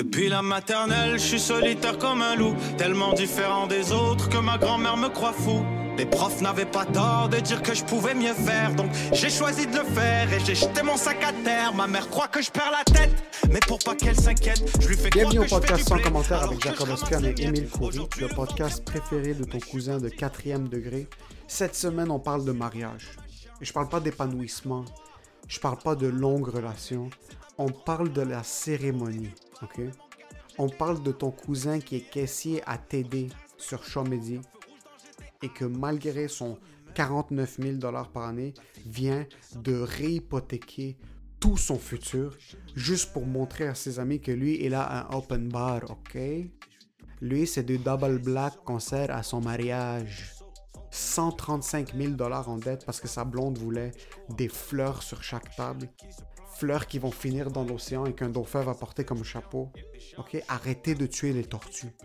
Depuis la maternelle, je suis solitaire comme un loup, tellement différent des autres que ma grand-mère me croit fou. Les profs n'avaient pas tort de dire que je pouvais mieux faire, donc j'ai choisi de le faire et j'ai jeté mon sac à terre. Ma mère croit que je perds la tête, mais pour pas qu'elle s'inquiète, je lui fais Bienvenue au podcast sans commentaire avec Jacob Ospian et. Émile Coury, le podcast préféré de ton cousin de quatrième degré. Cette semaine, on parle de mariage. Et je parle pas d'épanouissement, je parle pas de longues relations, on parle de la cérémonie, ok? On parle de ton cousin qui est caissier à TD sur Chomedy et que malgré son 49 000 dollars par année, vient de réhypothéquer tout son futur juste pour montrer à ses amis que lui, il a un open bar, ok? Lui, c'est du double black qu'on sert à son mariage. 135 000 dollars en dette parce que sa blonde voulait des fleurs sur chaque table. Fleurs qui vont finir dans l'océan et qu'un dauphin va porter comme chapeau. Ok? Arrêtez de tuer les tortues.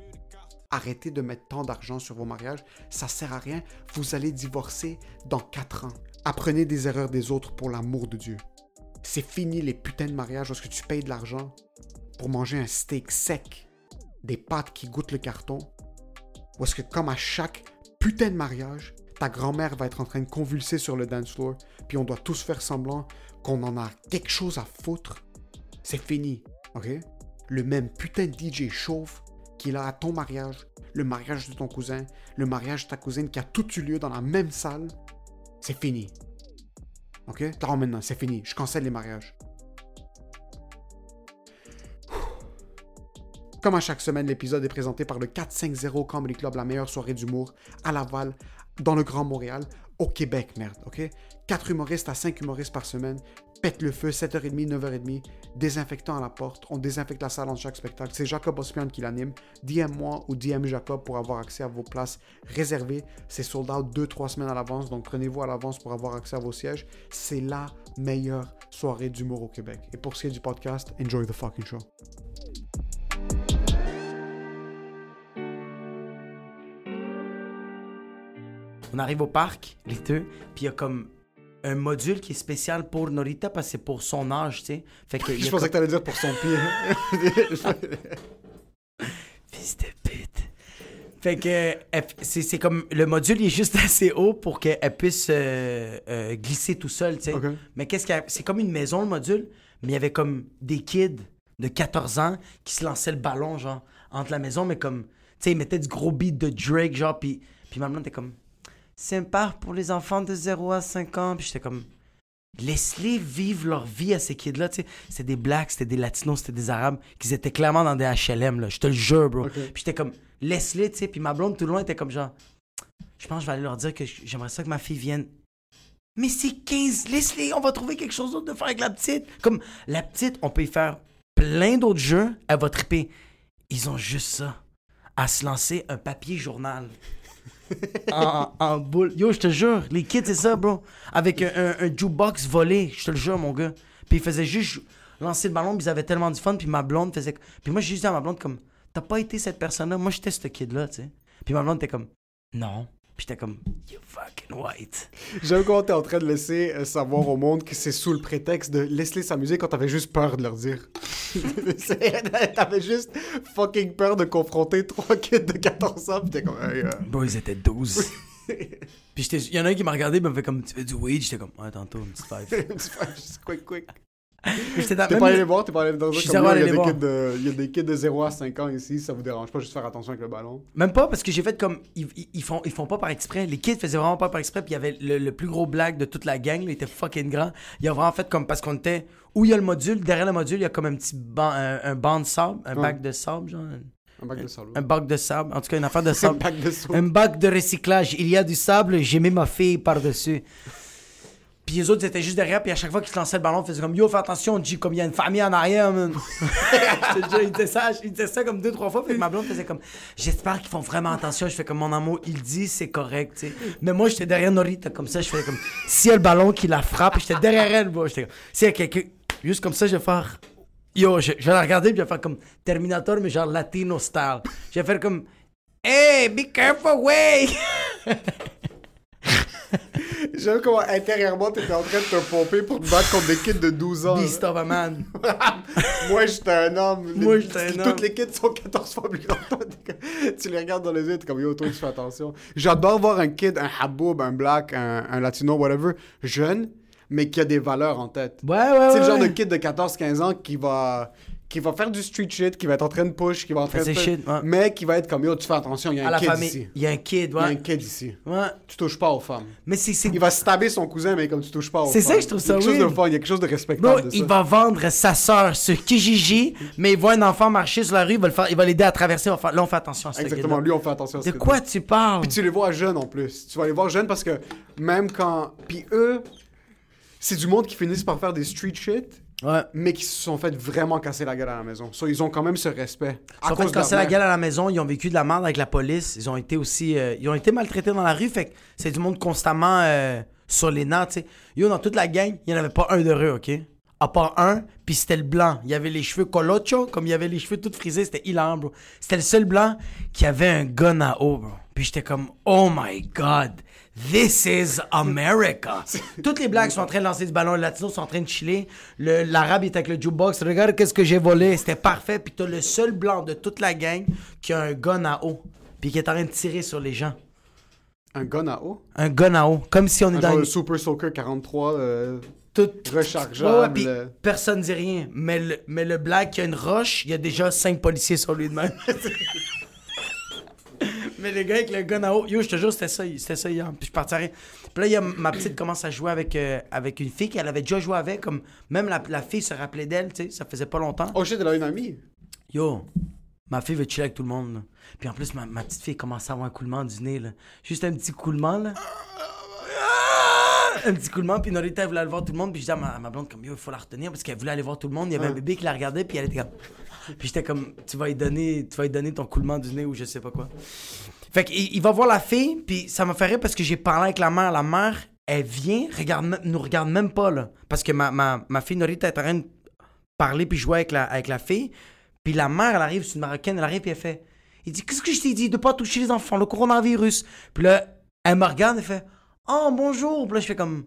Arrêtez de mettre tant d'argent sur vos mariages. Ça sert à rien. Vous allez divorcer dans 4 ans. Apprenez des erreurs des autres pour l'amour de Dieu. C'est fini les putains de mariages parce que tu payes de l'argent pour manger un steak sec, des pâtes qui goûtent le carton. Ou est-ce que comme à chaque putain de mariage, ta grand-mère va être en train de convulser sur le dance floor, puis on doit tous faire semblant qu'on en a quelque chose à foutre. C'est fini, ok? Le même putain de DJ chauve qu'il a à ton mariage, le mariage de ton cousin, le mariage de ta cousine qui a tout eu lieu dans la même salle, c'est fini. Ok? T'en maintenant, c'est fini. Je cancelle les mariages. Comme à chaque semaine, l'épisode est présenté par le 450 Comedy Club, la meilleure soirée d'humour à Laval, dans le Grand Montréal, au Québec, merde, ok? 4 humoristes à 5 humoristes par semaine, pète le feu, 7h30, 9h30, désinfectant à la porte, on désinfecte la salle entre chaque spectacle. C'est Jacob Ospian qui l'anime. DM-moi ou DM Jacob pour avoir accès à vos places réservées. C'est sold out 2-3 semaines à l'avance, donc prenez-vous à l'avance pour avoir accès à vos sièges. C'est la meilleure soirée d'humour au Québec. Et pour ce qui est du podcast, enjoy the fucking show. On arrive au parc, les deux, puis il y a comme un module qui est spécial pour Norita parce que c'est pour son âge, tu sais. Fait que Je pensais comme- que t'allais dire pour son pied. Fils de pute. Fait que c'est c'est comme le module il est juste assez haut pour qu'elle puisse euh, euh, glisser tout seul, tu sais. Mais qu'est-ce qu'il y a C'est comme une maison le module, mais il y avait comme des kids de 14 ans qui se lançaient le ballon genre entre la maison mais comme tu sais ils mettaient du gros beat de Drake genre puis puis ma blonde était comme c'est un parc pour les enfants de 0 à 5 ans puis j'étais comme laisse-les vivre leur vie à ces kids-là, tu sais. C'était des blacks, c'était des latinos, c'était des arabes, qui étaient clairement dans des HLM, là. Je te le jure, bro. Puis j'étais comme, laisse-les, tu sais. Puis ma blonde, tout long, était comme genre, je pense que je vais aller leur dire que j'aimerais ça que ma fille vienne. Mais c'est 15, laisse-les, on va trouver quelque chose d'autre de faire avec la petite. Comme, la petite, on peut y faire plein d'autres jeux, elle va triper. Ils ont juste ça, à se lancer un papier journal en, boule. Yo, je te jure, les kids, c'est ça, bro. Avec un jukebox volé, je te le jure, mon gars. Puis ils faisaient juste lancer le ballon, puis ils avaient tellement du fun, puis ma blonde faisait. Puis moi, j'ai juste dit à ma blonde, comme, t'as pas été cette personne-là, moi, j'étais ce kid-là, tu sais. Puis ma blonde était comme, non. Puis j'étais comme, you fucking white. J'aime comment t'es en train de laisser euh, savoir au monde que c'est sous le prétexte de laisse-les s'amuser quand t'avais juste peur de leur dire. T'avais juste fucking peur de confronter trois kids de 14 ans pis t'es comme hey, euh, Bro, ils étaient 12. puis j'étais- il y en a un qui m'a regardé, il m'a fait comme, tu fais du weed? J'étais comme, ouais, tantôt, une petite five. juste quick quick. T'es pas allé les voir, t'es pas allé dans un comme là, il y, a des de, il y a des kids de 0 à 5 ans ici, ça vous dérange pas juste faire attention avec le ballon? Même pas parce que j'ai fait comme ils, ils- font ils font pas par exprès. Les kids faisaient vraiment pas par exprès. Puis il y avait le, le plus gros blague de toute la gang. Là, il était fucking grand. Il a vraiment fait comme parce qu'on était où il y a le module. Derrière le module, il y a comme un petit banc, un, un banc de sable, un Ouais. bac de sable, genre Un bac de sable. un bac de sable. En tout cas, une affaire de Un sable. bac de sauce. un bac de recyclage. Il y a du sable. J'ai mis ma fille par dessus. Puis les autres étaient juste derrière, puis à chaque fois qu'ils se lançaient le ballon, ils faisaient comme Yo, fais attention, G, comme il y a une famille en arrière, man. Je te jure, ils disaient ça, ils disaient ça comme deux, trois fois, puis ma blonde faisait comme J'espère qu'ils font vraiment attention. Je fais comme mon amour, il dit, c'est correct, tu sais. Mais moi, j'étais derrière Norita, comme ça, je fais comme S'il y a le ballon qui la frappe, j'étais derrière elle, bro. J'étais comme S'il y a quelqu'un, juste comme ça, je vais faire Yo, je, je vais la regarder, puis je vais faire comme Terminator, mais genre latino style. Je vais faire comme Hey, be careful, way! J'aime comment intérieurement t'étais en train de te pomper pour te battre contre des kids de 12 ans. Beast of a man. Moi, j'étais un homme. Moi, j'étais un Toutes homme. les kids sont 14 fois plus grands. tu les regardes dans les yeux, t'es comme yo, toi, tu fais attention. J'adore voir un kid, un haboub, un black, un, un latino, whatever, jeune, mais qui a des valeurs en tête. Ouais, ouais, C'est ouais. le genre de kid de 14-15 ans qui va, qui va faire du street shit, qui va être en train de push, qui va en train de shit, ouais. mais qui va être comme yo, tu fais attention, il y a À un la kid famille. ici. Il y a un kid, Il y a un ouais. kid ici. Ouais. Tu touches pas aux femmes. Mais c'est. Il va stabber son cousin, mais comme tu touches pas aux femmes. C'est ça que je trouve ça Il y a quelque chose de fun, il y a quelque chose de respectable Bro, de ça. il va vendre sa sœur sur Kijiji, mais il voit un enfant marcher sur la rue, il va l'aider à traverser. faire- Là, on fait attention à ce Exactement, lui, on fait attention à ce De quoi tu parles? Puis tu les vois jeunes en plus. Tu vas les voir jeunes parce que même quand. Puis eux, c'est du monde qui finissent par faire des street shit, Ouais. mais qui se sont fait vraiment casser la gueule à la maison. So, ils ont quand même ce respect. Ils ont fait casser la gueule à la maison, ils ont vécu de la merde avec la police, ils ont été aussi euh, ils ont été maltraités dans la rue, fait que c'est du monde constamment euh, sur les nerfs, tu sais. Yo, dans toute la gang, il n'y en avait pas un d'heureux, OK? À part un, puis c'était le blanc. Il y avait les cheveux colocho, comme il y avait les cheveux tout frisés, c'était hilarant, bro. C'était le seul blanc qui avait un gun à eau, bro. Puis j'étais comme, oh my god, this is America. Toutes les blacks sont en train de lancer du ballon, les latinos sont en train de chiller. Le- L'arabe est avec le jukebox, regarde qu'est-ce que j'ai volé, c'était parfait. Puis t'as le seul blanc de toute la gang qui a un gun à eau, puis qui est en train de tirer sur les gens. Un gun à eau? Un gun à eau, comme si on est Un dans genre une... Super Soaker 43 euh, tout- rechargeable. Ouais, ouais, puis personne dit rien. Mais le, mais le black qui a une roche, il y a déjà cinq policiers sur lui de même. mais le gars avec le gun à eau, yo, je te jure, c'était ça, c'était ça hier. Puis je à rien. Puis là, il y a ma petite commence à jouer avec, euh, avec une fille qu'elle avait déjà joué avec. Comme, même la, la fille se rappelait d'elle, tu sais, ça faisait pas longtemps. Oh shit, elle a une amie. Yo, ma fille veut chiller avec tout le monde. là. Puis en plus, ma, ma petite fille commence à avoir un coulement du nez. Là. Juste un petit coulement, là. Un petit coulement, puis Norita, elle voulait aller voir tout le monde. Puis je dis à ma, à ma blonde, comme, yo, il faut la retenir parce qu'elle voulait aller voir tout le monde. Il y avait un bébé qui la regardait, puis elle était comme. Puis j'étais comme, tu vas lui donner, tu vas lui donner ton coulement du nez ou je sais pas quoi. Fait qu'il il va voir la fille, puis ça m'a fait rire parce que j'ai parlé avec la mère. La mère, elle vient, regarde, nous regarde même pas, là. Parce que ma, ma, ma fille Norita est en train de parler puis jouer avec la, avec la fille. Puis la mère, elle arrive, c'est une marocaine, elle arrive puis elle fait Il dit Qu'est-ce que je t'ai dit de pas toucher les enfants, le coronavirus. Puis là, elle me regarde, elle fait Oh, bonjour. Puis là, je fais comme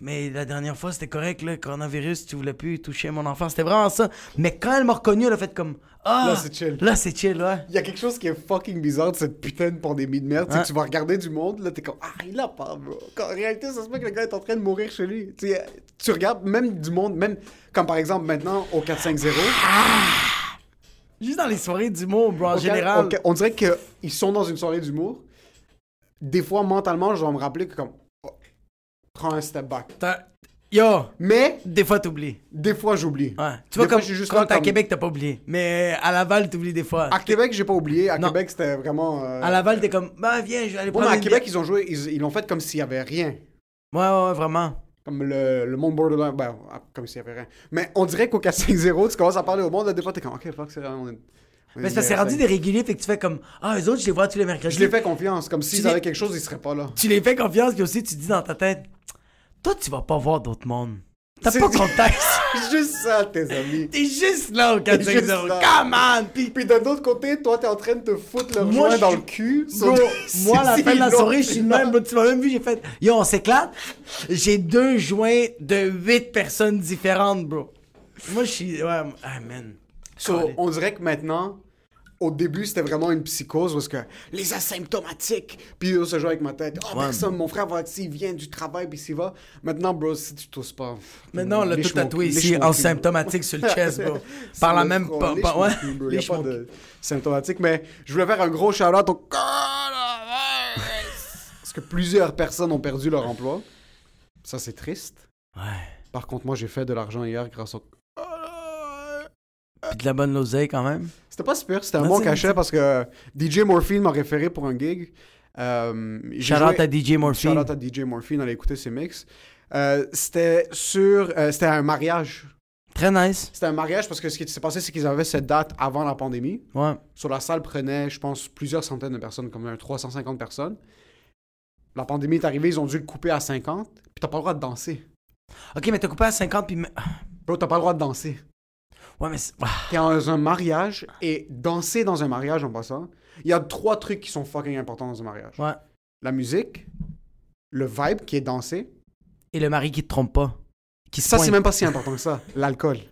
Mais la dernière fois, c'était correct, le coronavirus, tu voulais plus toucher mon enfant. C'était vraiment ça. Mais quand elle m'a reconnu, elle a fait comme Ah, Là, c'est chill. Là, c'est chill, ouais. Il y a quelque chose qui est fucking bizarre de cette putain de pandémie de merde. Tu sais, Ouais. Tu vas regarder du monde, là, t'es comme Ah, il a pas, bro. Quand, en réalité, ça se peut que le gars est en train de mourir chez lui. Tu, sais, tu regardes même du monde, même comme par exemple maintenant au 450. Juste dans les soirées d'humour, bro, en au général. au- on dirait qu'ils sont dans une soirée d'humour. Des fois, mentalement, je vais me rappeler que comme prends un step back. Yo, Mais des fois, t'oublies. des fois, j'oublie. Ouais. Tu vois, fois, comme, suis juste quand t'es à Québec, t'as pas oublié. Mais à Laval, t'oublies des fois. À Québec, j'ai pas oublié. À Non. Québec, c'était vraiment. euh, À Laval, t'es comme, bah viens, je vais aller Ouais, prendre mais à une Québec, bière. ils ont joué, ils ils l'ont fait comme s'il y avait rien. Ouais, ouais, ouais, vraiment. Comme le, le monde borderline, ben, ah, comme s'il y avait rien. Mais on dirait qu'au 4-5-0, tu commences à parler au monde, là, des fois, t'es comme, ok, fuck, c'est on est Mais que c'est rendu des réguliers, fait que tu fais comme, ah, eux autres, je les vois tous les mercredis. Je les fais confiance, comme s'ils avaient quelque chose, ils seraient pas là. Tu les fais confiance, puis aussi, tu dis dans ta tête, toi, tu vas pas voir d'autres mondes. T'as pas contact. Juste ça, tes amis. T'es juste là au T'es juste 4-5-0. là. Come on! Puis, Puis d'un autre côté, toi, t'es en train de te foutre le joint dans le cul. Bro, moi, à la fin de la soirée, je suis même. Tu m'as même vu, j'ai fait. Yo, on s'éclate. J'ai deux joints de huit personnes différentes, bro. Moi, je suis. Ouais, ah, man. So, Calé. on dirait que maintenant, au début, c'était vraiment une psychose parce que les asymptomatiques. Puis là, ça joue avec ma tête. Oh, Ouais. personne, mon frère va il vient du travail, puis s'il va. Maintenant, bro, si tu tousses pas. Maintenant, lèche tout tatoué ici en symptomatique sur le chest, bro. Par la le même. pas- ouais. cul, bro. Y a pas de symptomatique, mais je voulais faire un gros shout-out au. Parce que plusieurs personnes ont perdu leur emploi. Ça, c'est triste. Ouais. Par contre, moi, j'ai fait de l'argent hier grâce au Puis de la bonne l'oseille quand même. C'était pas super, c'était un bon cachet parce que DJ Morphine m'a référé pour un gig. Euh, Shout joué- out à DJ Morphine. Shout out à DJ Morphine, allez écouter ses mix. Euh, c'était sur. euh, c'était un mariage. Très nice. C'était un mariage parce que ce qui s'est passé, c'est qu'ils avaient cette date avant la pandémie. Ouais. Sur la salle prenait, je pense, plusieurs centaines de personnes, comme un 350 personnes. La pandémie est arrivée, ils ont dû le couper à 50, puis t'as pas le droit de danser. Ok, mais t'as coupé à 50 puis. Bro, t'as pas le droit de danser. Ouais, mais. c'est- Ah, T'es dans un mariage et danser dans un mariage en passant, il y a trois trucs qui sont fucking importants dans un mariage. Ouais. La musique, le vibe qui est dansé. Et le mari qui te trompe pas. Qui Ça, c'est même pas si important que ça. L'alcool.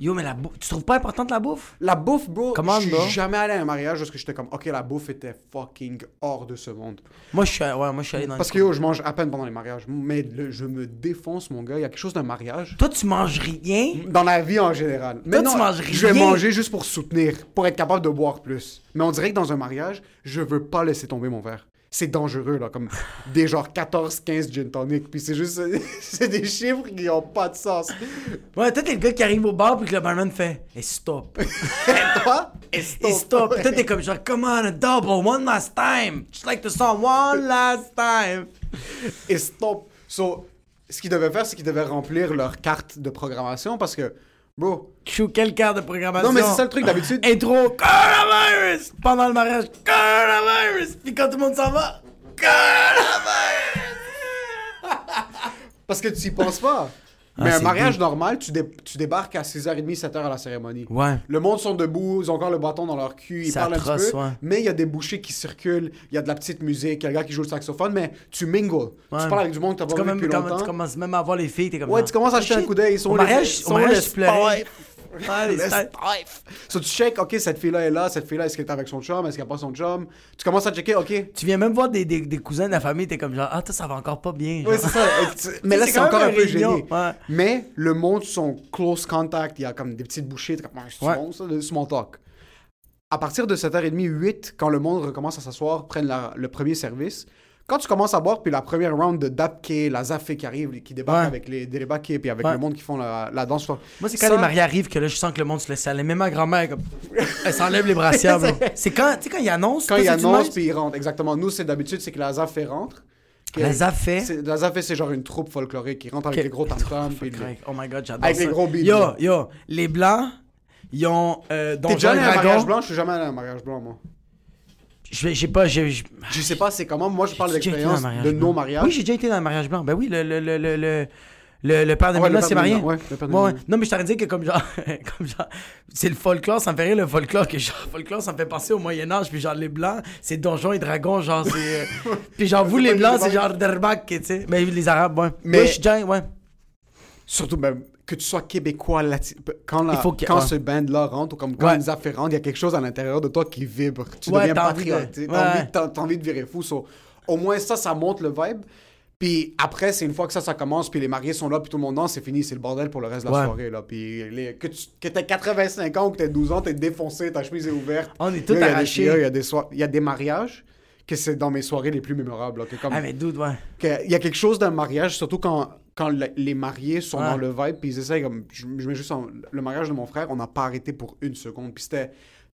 Yo, mais la bouffe. Tu trouves pas importante la bouffe? La bouffe, bro. Comment, je suis jamais allé à un mariage parce que j'étais comme, ok, la bouffe était fucking hors de ce monde. Moi, je suis, ouais, moi, je suis allé dans Parce que yo, je mange à peine pendant les mariages. Mais le- je me défonce, mon gars. Il y a quelque chose d'un mariage. Toi, tu manges rien? Dans la vie en général. Mais tu manges je vais rien. manger juste pour soutenir, pour être capable de boire plus. Mais on dirait que dans un mariage, je veux pas laisser tomber mon verre. C'est dangereux, là, comme des genre 14-15 gin tonic. Puis c'est juste, c'est des chiffres qui ont pas de sens. Ouais, toi, t'es le gars qui arrive au bar puis que le barman fait Et stop. Et toi? Et Et stop. Puis toi, t'es comme genre, come on, a double, one last time. Just like the song, one last time. Et stop. So, ce qu'ils devaient faire, c'est qu'ils devaient remplir leur carte de programmation parce que, bro. Chou, quelle carte de programmation? Non, mais c'est ça le truc d'habitude. Intro, coronavirus! Pendant le mariage, coronavirus! Puis quand tout le monde s'en va, coronavirus! Parce que tu y penses pas. Ah, Mais un mariage deep. normal, tu, dé- tu débarques à 6h30, 7h à la cérémonie. Ouais. Le monde sont debout, ils ont encore le bâton dans leur cul, ils parlent un atroce, petit peu. ouais. Mais il y a des bouchées qui circulent, il y a de la petite musique, il y a le gars qui joue le saxophone, mais tu mingles. Ouais. Tu parles avec du monde que t'as pas vu depuis comme- tu longtemps. commences même à voir les filles, t'es comme Ouais, genre, tu commences à jeter un shit. coup d'œil. Ils sont Au mariage, ils au mariage, Ouais, les spies. So, tu check, ok, cette fille-là est là, cette fille-là, est-ce qu'elle est avec son chum, est-ce qu'elle n'a pas son chum? Tu commences à checker, ok. Tu viens même voir des, des, des cousins de la famille, t'es comme genre, ah, toi, ça va encore pas bien. Genre. c'est ça. Tu- Mais là, C'est encore un peu gêné. ouais. Mais le monde sont close contact. Il y a comme des petites bouchées. t'es comme, Ah, c'est Ouais. bon, ça, le small talk. À partir de 7h30, 8, quand le monde recommence à s'asseoir, prennent la- le premier service, quand tu commences à boire, puis la première round de Dapke, la Zafé qui arrive, qui débarque Ouais. avec les Délébakés, puis avec Ouais. le monde qui font la, la danse. Moi, c'est quand Ça- les mariés arrivent que là, je sens que le monde se laisse aller. Même ma grand-mère, comme, elle s'enlève les brassières. C'est quand, tu sais, quand ils annoncent. Quand toi, ils annoncent, puis ils rentrent. Exactement. Nous, c'est d'habitude, c'est que la Zafé rentre. La Zafé. La Zafé, c'est genre une troupe folklorique qui rentre avec les gros tam-tams. puis les- Oh my god, j'adore Avec ça. les gros beats, Yo, yo, les blancs, ils ont euh, T'es déjà allé à un mariage blanc? Je suis jamais allé à un mariage blanc, moi. Je vais- j'ai pas, j'ai... j'ai- Je sais pas c'est comment. Moi, je parle d'expérience de mariages. Oui, j'ai déjà été dans un mariage blanc. Ben oui, le, le, le, le, le, le, le père de Mélina de marié. Non, mais je t'aurais dit que comme genre, comme genre, c'est le folklore, ça me fait rire le folklore, que genre, folklore, ça me fait penser au Moyen-Âge, puis genre, les blancs, c'est donjons et dragons, genre, c'est. euh, puis genre, vous, les blancs, c'est genre Derbak, tu sais. Mais les arabes, ouais. Mais- je suis ouais. Surtout, ben, que tu sois québécois, quand, la- quand ce band-là rentre, ou comme quand Ouais. rentre, il y a quelque chose à l'intérieur de toi qui vibre. Tu Ouais, deviens t'as envie de- patriote. T'as envie, t'as envie de virer fou. so, au moins, ça, ça monte le vibe. Puis après, c'est une fois que ça, ça commence, puis les mariés sont là, puis tout le monde danse, c'est fini, c'est le bordel pour le reste de la Ouais. soirée. Là. Puis les- que, tu, que t'aies 85 ans ou que t'aies 12 ans, t'es défoncé, ta chemise est ouverte. On est tous Là, il y a des- Il y, a des soi- il y a des mariages que c'est dans mes soirées les plus mémorables. là, que comme, Ah, mais dude, ouais. Il y a quelque chose d'un mariage, surtout quand, quand le- les mariés sont Ouais. dans le vibe, puis ils essayent comme. Je, je mets juste en- le mariage de mon frère, on n'a pas arrêté pour une seconde. Puis c'était.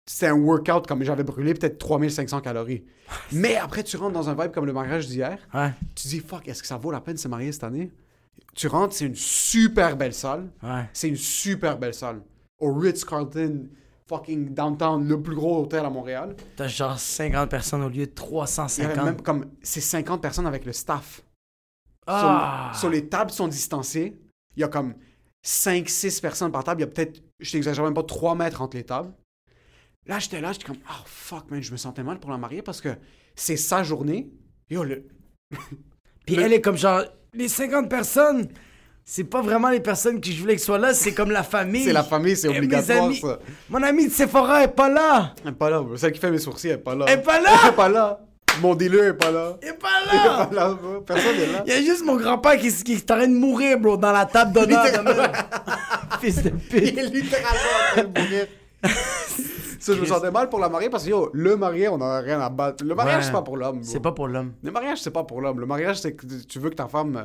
C'était un workout comme j'avais brûlé peut-être 3500 calories. Mais après, tu rentres dans un vibe comme le mariage d'hier. Ouais. Tu dis, fuck, est-ce que ça vaut la peine de se marier cette année? Tu rentres, c'est une super belle salle. Ouais. C'est une super belle salle. Au Ritz-Carlton, fucking downtown, le plus gros hôtel à Montréal. T'as genre 50 personnes au lieu de Il y avait 350. même comme. C'est 50 personnes avec le staff. Ah! Sur, sur les tables sont distancées. Il y a comme 5-6 personnes par table. Il y a peut-être, je t'exagère même pas, 3 mètres entre les tables. Là, j'étais là, j'étais comme, oh fuck, man, je me sentais mal pour la mariée parce que c'est sa journée. Yo, le... Puis Le- elle est comme genre, les 50 personnes, c'est pas vraiment les personnes que je voulais qu'elles soient là, c'est comme la famille. c'est la famille, c'est mes obligatoire, amis- ça. Mon ami de Sephora est pas là. Elle est pas là, bro. Celle qui fait mes sourcils, elle est pas là. Elle est pas là? Elle est pas là. Mon dealer est pas là. Il est pas Elle est là. pas là, bro. Personne n'est là. Il y a juste mon grand-père qui, qui est en train de mourir, bro, dans la table d'honneur. Fils de Il pute. est littéralement en train de mourir. Ça, je me sentais mal pour la mariée parce que, yo, le marié, on a rien à battre. Le mariage, Ouais. c'est pas pour l'homme. C'est pas pour l'homme. Le mariage, c'est pas pour l'homme. Le mariage, c'est que tu veux que ta femme.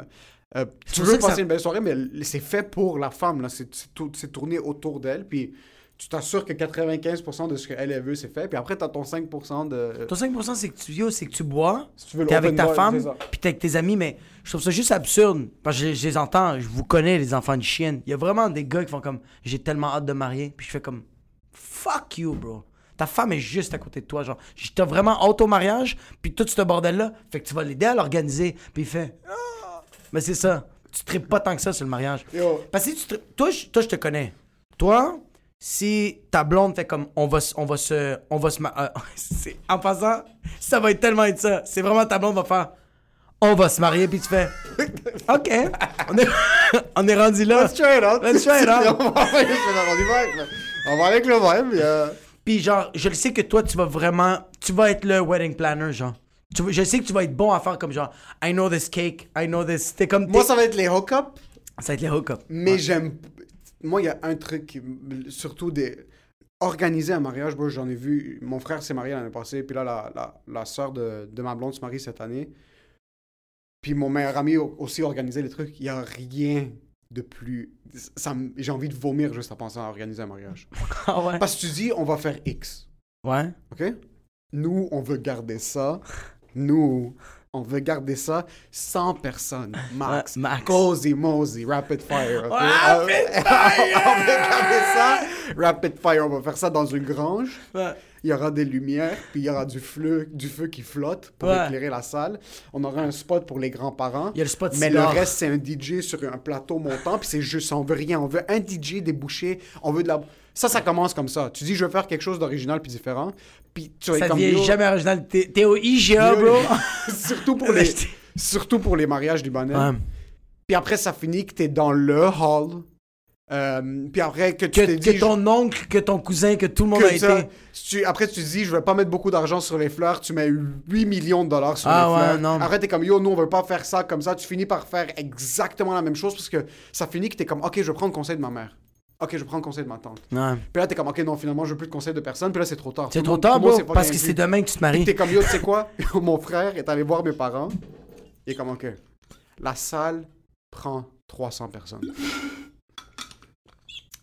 euh, euh, tu veux passer ça- une belle soirée, mais c'est fait pour la femme. là. C'est tourné autour d'elle. Puis tu t'assures que 95% de ce qu'elle elle veut, c'est fait. Puis après, t'as ton 5% de. Ton 5%, c'est que tu, yo, c'est que tu bois, Si tu veux t'es avec ta femme, puis t'es avec tes amis, mais je trouve ça juste absurde. Parce que je, je les entends, je vous connais, les enfants de chienne. Il y a vraiment des gars qui font comme, j'ai tellement hâte de marier, puis je fais comme, fuck you, bro. Ta femme est juste à côté de toi, genre, t'as vraiment hâte au mariage, puis tout ce bordel-là, fait que tu vas l'aider à l'organiser. Puis il fait, Ah! mais c'est ça, tu tripes pas tant que ça sur le mariage. Yo, Parce que si tu tripes- toi, je, toi, je te connais. Toi, si ta blonde fait comme on va, on va se, on va se, euh, en passant, ça va être tellement être ça. C'est vraiment ta blonde va faire. on va se marier, puis tu fais, OK, on est, on est rendu là. Let's try it out. Let's try it out. on, va avec, le puis, euh, Puis genre, je le sais que toi, tu vas vraiment, tu vas être le wedding planner, genre. Tu je sais que tu vas être bon à faire comme genre, I know this cake, I know this. T'es comme. Moi, ça va être les hook-ups. ça va être les hook-ups. Mais j'aime. Moi, il y a un truc, surtout des. Organiser un mariage, moi, j'en ai vu. Mon frère s'est marié l'année passée, puis là, la, la, la soeur de, de ma blonde se marie cette année. Puis mon meilleur ami aussi organisé les trucs. Il n'y a rien de plus. Ça, J'ai envie de vomir juste en pensant à organiser un mariage. Ah ouais? Parce que tu dis, on va faire X. Ouais. OK? Nous, on veut garder ça. Nous, on veut garder ça 100 personnes, max. Ouais, max. Cozy Mosey, rapid fire. Rapid fire! on veut garder ça. Rapid fire, on va faire ça dans une grange. Ouais. Il y aura des lumières, puis il y aura du feu, du feu qui flotte pour Ouais. éclairer la salle. On aura un spot pour les grands-parents. Il y a le spot Mais le reste, c'est un DJ sur un plateau montant, puis c'est juste, on veut rien. On veut un DJ débouché, on veut de la... Ça, ça commence comme ça. Tu dis, je veux faire quelque chose d'original puis différent, puis tu Ça comme... devient yo, jamais original. T'es au IGA, bro. surtout, pour les, surtout pour les mariages libanais. Ouais. Puis après, ça finit que t'es dans le hall. Euh, puis après, que tu Que, t'es que dit... ton oncle, que ton cousin, que tout le monde a ça- été. tu- après, tu te dis, je vais pas mettre beaucoup d'argent sur les fleurs, tu mets 8 millions de dollars sur Ah les ouais, fleurs. non. Après, t'es comme, yo, nous, on veut pas faire ça comme ça. Tu finis par faire exactement la même chose parce que ça finit que t'es comme, ok, je vais prendre conseil de ma mère. Ok, je vais prendre conseil de ma tante. Ouais. Puis là, t'es comme, ok, non, finalement, je veux plus de conseil de personne. Puis là, c'est trop tard. C'est le trop tard, le bro, parce que c'est demain que tu te maries. t'es comme, yo, tu sais quoi? Mon frère est allé voir mes parents. Il est comme, ok, la salle prend 300 personnes.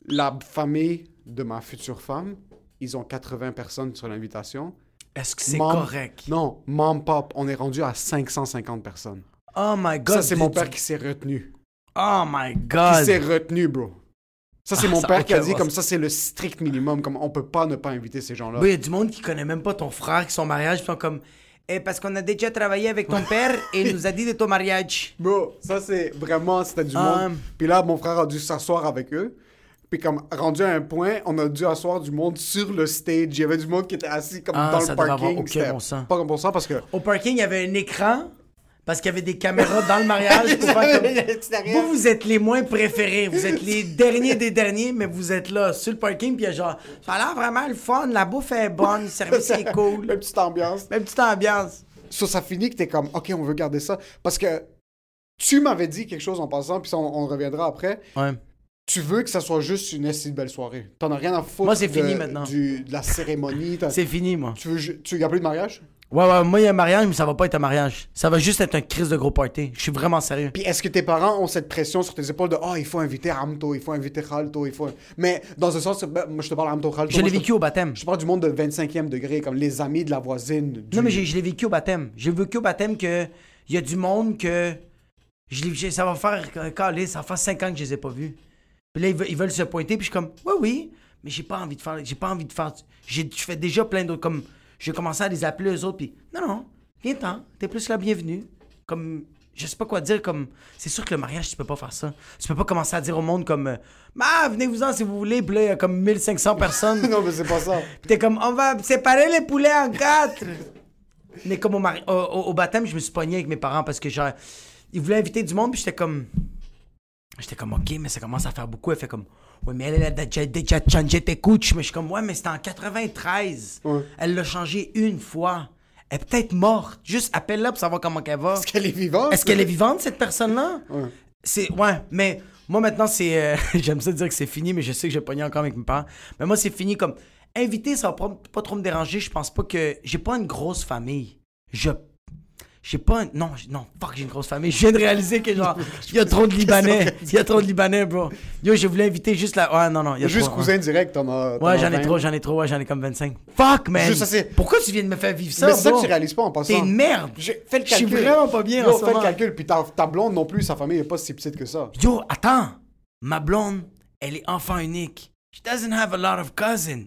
La famille de ma future femme, ils ont 80 personnes sur l'invitation. Est-ce que c'est Mom- correct? Non, mom, pop, on est rendu à 550 personnes. Oh my god. ça, c'est mon père qui s'est retenu. Oh my Qui god. s'est retenu, bro. Ça, c'est Ah, mon ça père qui a dit comme ça, c'est le strict minimum. Comme on peut pas ne pas inviter ces gens-là. Oui, il y a du monde qui connaît même pas ton frère, qui son mariage, sont comme. Eh, parce qu'on a déjà travaillé avec ton père et il nous a dit de ton mariage. Bro, ça c'est vraiment, c'était du Ah. monde. Puis là, mon frère a dû s'asseoir avec eux. Puis comme rendu à un point, on a dû asseoir du monde sur le stage. Il y avait du monde qui était assis comme Ah, dans ça le parking. avoir C'était bon. Pas bon sens parce que. Au parking, il y avait un écran parce qu'il y avait des caméras dans le mariage pour faire comme. Vous, vous êtes les moins préférés. Vous êtes les derniers des derniers, mais vous êtes là sur le parking. Puis il y a genre, ça a l'air vraiment le fun. La bouffe est bonne, le service est cool. La petite ambiance. Même petite ambiance. Ça, ça finit que t'es comme, OK, on veut garder ça. Parce que tu m'avais dit quelque chose en passant, puis on, on reviendra après. Ouais. Tu veux que ça soit juste une assez belle soirée. T'en as rien à foutre. Moi, c'est fini maintenant. du- de la cérémonie. C'est fini, moi. Tu veux, tu y a plus de mariage? Ouais, ouais, moi, il y a un mariage, mais ça va pas être un mariage. Ça va juste être un crise de gros party. Je suis vraiment sérieux. Puis est-ce que tes parents ont cette pression sur tes épaules de oh il faut inviter Amto, il faut inviter Khalto, il faut mais dans un sens ben, moi je te parle Amto Khalto. Je l'ai te- vécu au baptême. Je te parle du monde de 25e degré comme les amis de la voisine. du- Non, mais je l'ai vécu au baptême. J'ai vécu au baptême que il y a du monde que. Je ça va faire. euh, calé, ça va faire 5 ans que je les ai pas vus. Puis là, ils veulent, se pointer, puis je suis comme, ouais, oui, mais j'ai pas envie de faire. J'ai pas envie de faire. Je fais déjà plein d'autres. Comme. J'ai commencé à les appeler eux autres, puis non, non, viens-t'en, t'es plus la bienvenue. Comme. Je sais pas quoi dire, comme. C'est sûr que le mariage, tu peux pas faire ça. Tu peux pas commencer à dire au monde comme. euh, Ah, venez-vous-en si vous voulez, puis là, il y a comme 1500 personnes. non mais c'est pas ça. Puis t'es comme, on va séparer les poulets en quatre. Mais comme au, mari- au, au- au baptême, je me suis pogné avec mes parents parce que genre, ils voulaient inviter du monde, puis j'étais comme. J'étais comme, ok, mais ça commence à faire beaucoup. Elle fait comme, ouais, mais elle, elle a déjà, déjà changé tes couches. Mais je suis comme, ouais, mais c'était en 93. Ouais. Elle l'a changé une fois. Elle est peut-être morte. Juste appelle-la pour savoir comment elle va. Est-ce qu'elle est vivante? Est-ce qu'elle est vivante, cette personne-là? Ouais. C'est, ouais, mais moi maintenant, c'est. euh, j'aime ça dire que c'est fini, mais je sais que j'ai pogné encore avec mes parents. Mais moi, c'est fini comme. Inviter, ça va pas, pas trop me déranger. Je pense pas que. J'ai pas une grosse famille. Je. J'ai pas un... Non, non, fuck, j'ai une grosse famille. Je viens de réaliser que, genre, il y a trop de Libanais. Il y a trop de Libanais, bro. Yo, je voulais inviter juste la. Ouais, non, non, il y a Juste trop, cousin direct, t'en as. Ouais, j'en ai 20. trop, j'en ai trop, ouais, j'en ai comme 25. Fuck, man. Juste assez. Pourquoi tu viens de me faire vivre ça, Mais c'est ça que tu réalises pas en passant. T'es une merde. J'ai- Fais le Je suis calcul. vraiment pas bien Yo, en ce fais le moment. calcul. Puis ta, ta blonde non plus, sa famille est pas si petite que ça. Yo, attends. Ma blonde, elle est enfant unique. She doesn't have a lot of cousins.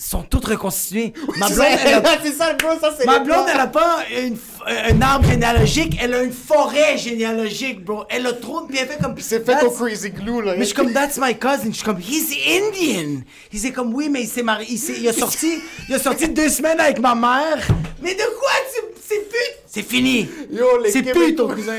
Sont toutes reconstituées. Ma blonde, elle a... c'est ça, bro, ça c'est. Ma blonde, elle a pas une f- un arbre généalogique, elle a une forêt généalogique, bro. Elle a trop elle fait comme... C'est fait au crazy glue, là. Mais je suis comme, that's my cousin. Je suis comme, he's Indian. Il s'est comme, oui, mais il s'est marié. Il, a sorti, il a sorti deux semaines avec ma mère. Mais de quoi tu. C'est plus. C'est fini. Yo, les C'est Québécois- ton cousin.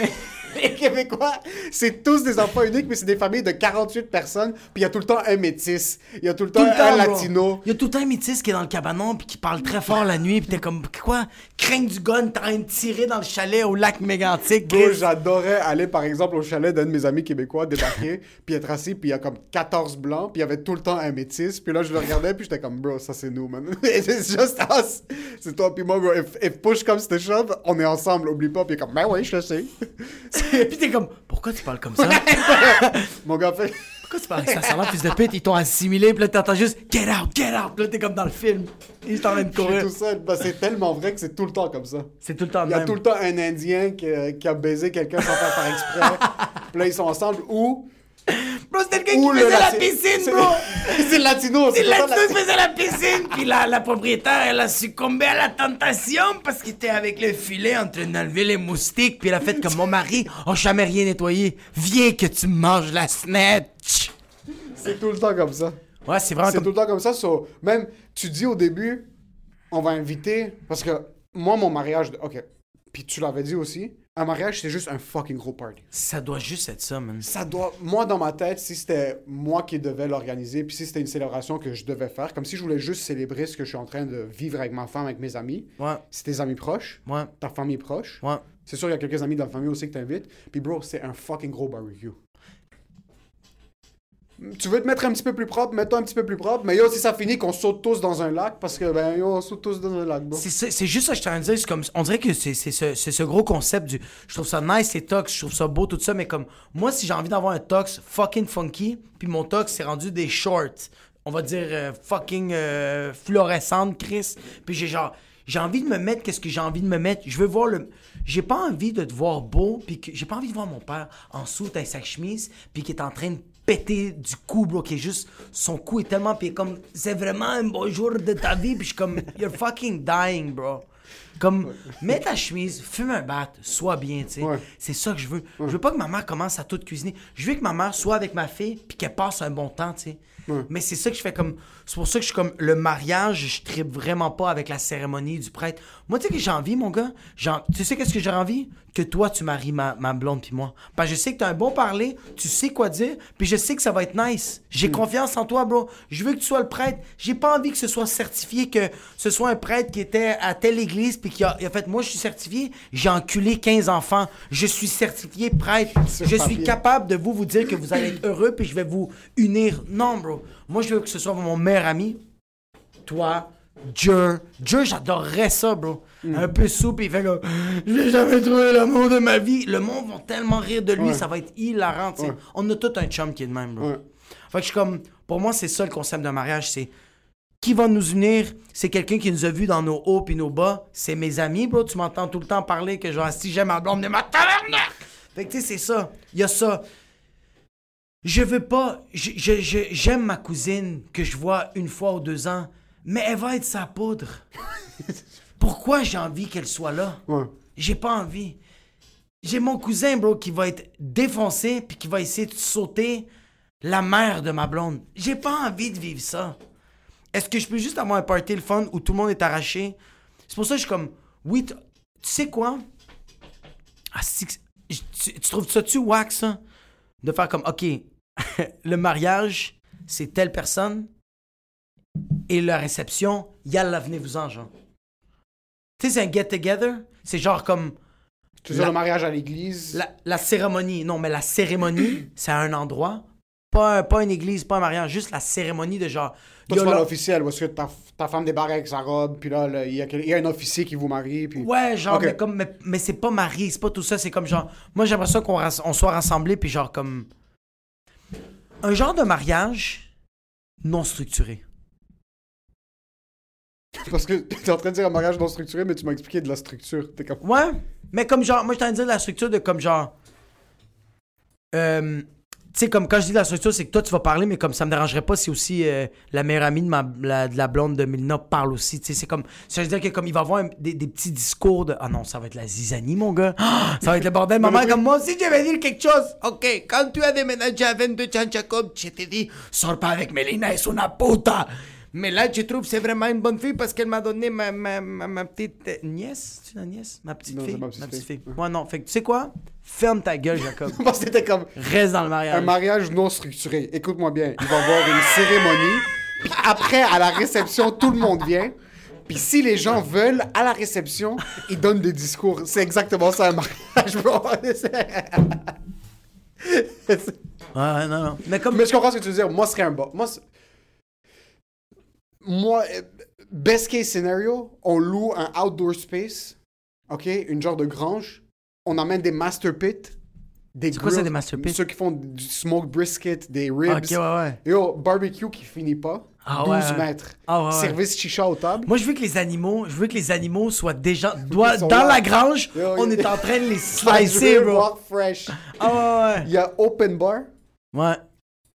Les Québécois, c'est tous des enfants uniques, mais c'est des familles de 48 personnes, puis il y a tout le temps un métis, il y a tout le temps, Tout le temps, un bro. latino. Il y a tout le temps un métis qui est dans le cabanon puis qui parle très fort la nuit puis t'es comme quoi? Crainte du gun t'es en train de tirer dans le chalet au lac mégantique Bro, j'adorais aller par exemple au chalet d'un de mes amis québécois, débarquer, puis être assis, puis il y a comme 14 blancs, puis il y avait tout le temps un métis, puis là je le regardais, puis j'étais comme bro, ça c'est nous, man. It's just us. C'est toi, puis moi, bro. If, if push comes to shove, on est ensemble, oublie pas, puis comme ben oui, je le sais. puis t'es comme pourquoi tu parles comme ça? Mon gars fait. pourquoi tu parles avec ça? Ça fils de pute ils t'ont assimilé puis là t'entends juste get out get out Puis là t'es comme dans le film il est en train de Je suis courir tout seul. Ben, c'est tellement vrai que c'est tout le temps comme ça. c'est tout le temps Il y a même tout le temps un Indien qui, qui a baisé quelqu'un sans faire par exprès. puis là, ils sont ensemble. Ou. Bro c'était le gars qui faisait la piscine bro c'est le latino. C'est le temps là-dessus lati- qui faisait la piscine, puis la, la propriétaire, elle a succombé à la tentation parce qu'il était avec le filet en train d'enlever les moustiques, puis elle a fait comme mon mari, oh, jamais rien nettoyé, viens que tu manges la snatch. C'est tout le temps comme ça. Ouais, c'est vraiment C'est comme... tout le temps comme ça. so, même, tu dis au début, on va inviter. Parce que moi, mon mariage. Ok. Puis tu l'avais dit aussi. Un mariage, c'est juste un fucking gros party. Ça doit juste être ça, man. Ça doit. Moi, dans ma tête, si c'était moi qui devais l'organiser, puis si c'était une célébration que je devais faire, comme si je voulais juste célébrer ce que je suis en train de vivre avec ma femme, avec mes amis, Ouais, c'est tes amis proches, ouais, ta famille proche. ouais. C'est sûr, il y a quelques amis dans la famille aussi que t'invites. Puis, bro, c'est un fucking gros barbecue. Tu veux te mettre un petit peu plus propre, mets-toi un petit peu plus propre. Mais yo, si ça finit qu'on saute tous dans un lac, parce que, ben, yo, on saute tous dans un lac, bro. C'est c'est juste ça que je suis en c'est Comme, on dirait que c'est c'est ce, c'est ce gros concept du. Je trouve ça nice, les tox, je trouve ça beau, tout ça, mais comme. Moi, si j'ai envie d'avoir un tox fucking funky, puis mon tox, c'est rendu des shorts, on va dire euh, fucking euh, fluorescentes, Chris, puis j'ai genre. J'ai envie de me mettre qu'est-ce que j'ai envie de me mettre. Je veux voir le. J'ai pas envie de te voir beau, puis que j'ai pas envie de voir mon père en soute avec sa chemise, puis qui est en train de péter du cou, bro, qui est juste. Son cou est tellement. Puis comme. C'est vraiment un beau jour de ta vie, puis je suis comme. You're fucking dying, bro. Comme, mets ta chemise, fume un bat, sois bien, tu sais. Ouais. C'est ça que je veux. Je veux pas que ma mère commence à tout cuisiner. Je veux que ma mère soit avec ma fille, puis qu'elle passe un bon temps, tu sais. Mais c'est ça que je fais comme. C'est pour ça que je suis comme. Le mariage, je tripe vraiment pas avec la cérémonie du prêtre. Moi, tu sais que j'ai envie, mon gars. En- Tu sais qu'est-ce que j'ai envie? Que toi, tu maries ma, ma blonde puis moi. Parce que je sais que t'as un bon parler, tu sais quoi dire, puis je sais que ça va être nice. J'ai confiance en toi, bro. Je veux que tu sois le prêtre. J'ai pas envie que ce soit certifié que ce soit un prêtre qui était à telle église puis qui a, il a fait moi je suis certifié, j'ai enculé 15 enfants, je suis certifié prêtre. Je suis capable de vous vous dire que vous allez être heureux puis je vais vous unir. Non, bro. Moi je veux que ce soit mon meilleur ami, toi, Dieu. Dieu, j'adorerais ça, bro. Mm. Un peu soupe, il fait comme Je vais jamais trouver l'amour de ma vie. Le monde va tellement rire de lui, Ouais. ça va être hilarant. Ouais. On a tout un chum qui est de même, bro. Ouais. Fait que je suis comme, pour moi, c'est ça le concept d'un mariage, c'est qui va nous unir, c'est quelqu'un qui nous a vus dans nos hauts puis nos bas. C'est mes amis, bro. Tu m'entends tout le temps parler que genre, si j'aime ma blonde de ma tavernacle. Fait que tu sais, c'est ça. Il y a ça. Je veux pas. je- je- je- J'aime ma cousine que je vois une fois ou deux ans, mais elle va être sa poudre. Pourquoi j'ai envie qu'elle soit là? Ouais. J'ai pas envie. J'ai mon cousin, bro, qui va être défoncé puis qui va essayer de sauter la mère de ma blonde. J'ai pas envie de vivre ça. Est-ce que je peux juste avoir un party le fun où tout le monde est arraché? C'est pour ça que je suis comme, oui, tu sais quoi? Ah, tu, tu trouves ça-tu wax, ça? De faire comme, OK, le mariage, c'est telle personne et la réception, yalla, venez-vous-en, genre. Tu sais, c'est un get-together. C'est genre comme Tu dire La- le mariage à l'église? la, la cérémonie. Non, mais la cérémonie, c'est à un endroit. Pas, un- pas une église, pas un mariage, juste la cérémonie de genre. Toi, tu parles officiel, parce que ta, ta femme débarque avec sa robe, puis là, il y, y a un officier qui vous marie, puis... Ouais, genre, mais, comme, mais, mais c'est pas marié, c'est pas tout ça, c'est comme genre. Moi, j'aimerais ça qu'on on soit rassemblés, puis genre comme. Un genre de mariage non structuré. Parce que t'es en train de dire un mariage non structuré, mais tu m'as expliqué de la structure. T'es comme... Ouais, mais comme genre, moi, je t'en dire la structure de comme genre. Euh, sais, comme quand je dis la structure, c'est que toi, tu vas parler, mais comme ça me dérangerait pas si aussi euh, la meilleure amie de, ma, la, de la blonde de Milna parle aussi. Tu sais, c'est comme. Ça veut dire que comme il va avoir des, des petits discours de. Ah non, ça va être la zizanie, mon gars. Ça va être le bordel. Maman, comme moi aussi, je vais dire quelque chose. Ok, quand tu as déménagé à 22 ans, Jacob, je t'ai dit, sors pas avec Mélina, es una puta. Mais là, tu trouves c'est vraiment une bonne fille parce qu'elle m'a donné ma, ma, ma, ma petite euh, nièce? Tu la nièce? Ma petite Non, fille? c'est ma petite fille. Moi, non. Fait que tu sais quoi? Ferme ta gueule, Jacob. Parce que c'était comme Reste dans le un mariage. mariage non structuré. Écoute-moi bien, il va y avoir une cérémonie. Puis après, à la réception, tout le monde vient. Puis si les gens veulent, à la réception, ils donnent des discours. C'est exactement ça un mariage, bro. C'est- Ouais, ouais, non, non. Mais comme. Mais je comprends ce que tu veux dire. Moi, ce serait un bas. Moi, c'est- moi, euh, best case scenario, on loue un outdoor space, ok, une genre de grange. On emmène des master pits, des C'est quoi ça, des master pits? Ceux qui font du smoked brisket, des ribs. Ok, ouais, ouais. Yo, barbecue qui finit pas. Ah 12 ouais, ouais. mètres. Ah ouais. Service chicha aux tables. Moi, je veux que les animaux, je veux que les animaux soient déjà sont dans là. la grange. Yo, on yo. est en train de les slicer, bro. fresh. Ah ouais, Il y a open bar. Ouais.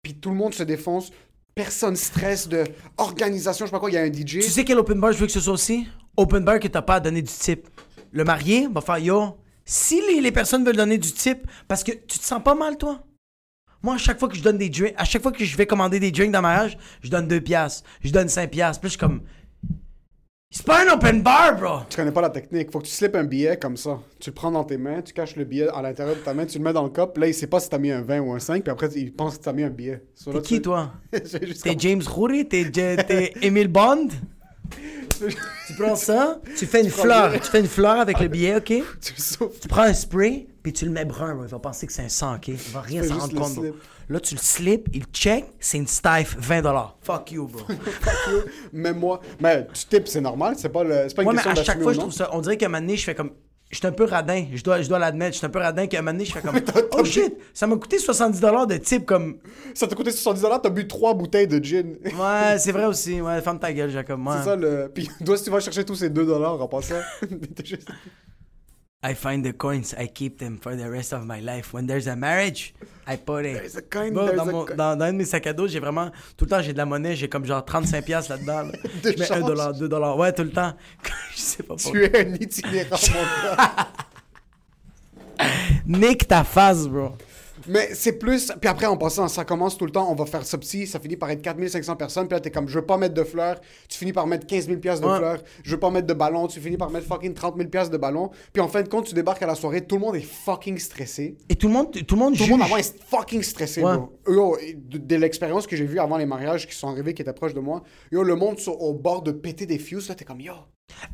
puis tout le monde se défonce. Personne stresse de organisation, je sais pas quoi. Il y a un DJ. Tu sais quel open bar je veux que ce soit aussi? Open bar que t'as pas à donner du type. Le marié va faire yo. Si les, les personnes veulent donner du type, parce que tu te sens pas mal, toi? Moi, à chaque fois que je donne des drinks, à chaque fois que je vais commander des drinks dans le mariage, je donne 2 piastres, je donne 5 piastres. Puis je suis comme. C'est pas un open bar, bro! Tu connais pas la technique. Faut que tu slips un billet comme ça. Tu le prends dans tes mains, tu caches le billet à l'intérieur de ta main, tu le mets dans le cop. Là, il sait pas si t'as mis un 20 ou un 5, puis après, il pense que t'as mis un billet. So, T'es qui, tu- toi? T'es comme- James Rory? T'es Emile Bond? tu prends ça, tu fais une fleur. le- Tu fais une fleur avec le billet, OK? Tu prends un spray, puis tu le mets brun, il va penser que c'est un sang, ok? Il va rien s'en rendre compte. slip. Là, tu le slip, il check, c'est une stife, 20$. Fuck you, bro. Fuck you. Même moi. Mais tu tipes, c'est normal. C'est pas, le... c'est pas une Moi, mais question à chaque fois, je trouve ça. On dirait qu'à un moment donné, je fais comme. Je suis un peu radin, je dois, je dois l'admettre. Je suis un peu radin qu'à un moment donné, je fais comme. oh shit, ça m'a coûté 70$ de type comme. Ça t'a coûté 70$, t'as bu 3 bouteilles de gin. Ouais, c'est vrai aussi. Ouais, ferme ta gueule, Jacob. Ouais. C'est ça le. Puis, toi, si tu vas chercher tous ces 2$ en passant. juste- I find the coins, I keep them for the rest of my life. When there's a marriage, I put it. There's a coin, Bro, there's dans, a mon- coin. dans- dans un de mes sacs à dos, j'ai vraiment. Tout le temps, j'ai de la monnaie, j'ai comme genre 35$ piastres là-dedans. là. Je mets 1$, change. 2$. Ouais, tout le temps. je sais pas pourquoi. Tu es un itinérant, mon gars. Nique ta face, bro. Mais c'est plus. Puis après, en passant, ça commence tout le temps. On va faire ça petit. Ça finit par être 4500 personnes. Puis là, t'es comme, je veux pas mettre de fleurs. Tu finis par mettre 15 000 piastres de Ouais. fleurs. Je veux pas mettre de ballons. Tu finis par mettre fucking 30 000 piastres de ballons. Puis en fin de compte, tu débarques à la soirée. Tout le monde est fucking stressé. Et tout le monde, tout le monde Tout juge. le monde avant est fucking stressé, Ouais. bro. Yo, de, de l'expérience que j'ai vue avant les mariages qui sont arrivés, qui étaient proches de moi, yo, le monde sont au bord de péter des fuses. Là, t'es comme, yo.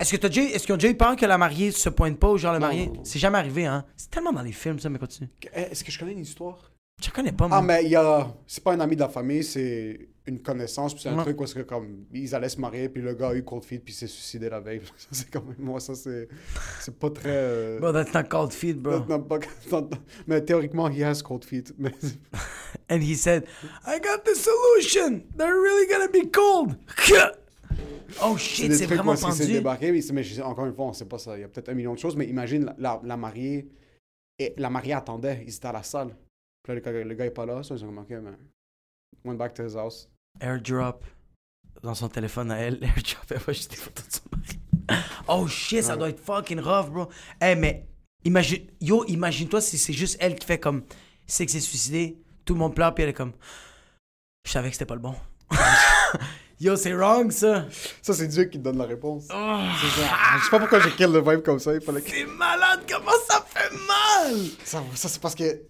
Est-ce que t'as déjà, est-ce qu'ils ont déjà eu peur que la mariée se pointe pas ou genre le marié? non. C'est jamais arrivé, hein? C'est tellement dans les films, ça, mais continue. Eh, Est-ce que je connais une histoire? Je connais pas, moi. Ah, mais il y a. C'est pas un ami de la famille, c'est une connaissance. Puis c'est un Ouais. truc où est-ce que, comme, ils allaient se marier, puis le gars a eu cold feet, puis s'est suicidé la veille. Ça, c'est quand même. Moi, ça, c'est. C'est pas très. euh, Bro, that's not cold feet, bro. non, pas- non, mais théoriquement, he has cold feet. Mais And he said, I got the solution. They're really gonna be cold. Oh shit, c'est vraiment pendu. débarqué. Mais, c'est- mais je- encore une fois, on sait pas ça. Il y a peut-être un million de choses. Mais imagine, la, la, la mariée. Et la mariée attendait. Ils étaient à la salle. Puis là, le gars, le gars est pas là. Ça, ils ont remarqué, mais. Went back to his house. Airdrop dans son téléphone à elle. Airdrop, elle juste des photos de son mari. Oh shit, ça doit être fucking rough, bro. Eh, mais imagine, yo, imagine-toi si c'est juste elle qui fait comme, c'est que c'est suicidé, tout le monde pleure, puis elle est comme, je savais que c'était pas le bon. yo, c'est wrong, ça. Ça, c'est Dieu qui te donne la réponse. Oh, C'est ça. Je sais pas pourquoi j'ai kill le vibe comme ça. Il fallait que. c'est malade, comment ça fait mal? Ça, ça c'est parce que.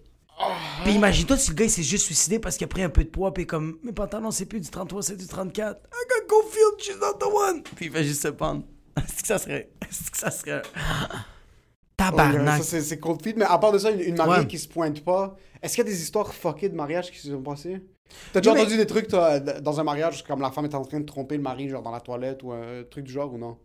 Puis imagine-toi si le gars il s'est juste suicidé parce qu'il a pris un peu de poids, puis comme, mes pantalons c'est plus du 33, c'est du 34. I got go field, she's not the one. Puis il fait juste se pendre. Est-ce que ça serait. Est-ce que ça serait. Oh, Tabarnak. ça, c'est, cold. Mais à part de ça, une, une mariée Ouais. qui se pointe pas. Est-ce qu'il y a des histoires fuckées de mariage qui se sont passées? T'as déjà mais- entendu des trucs, toi, dans un mariage, comme la femme est en train de tromper le mari, genre dans la toilette ou un truc du genre ou non?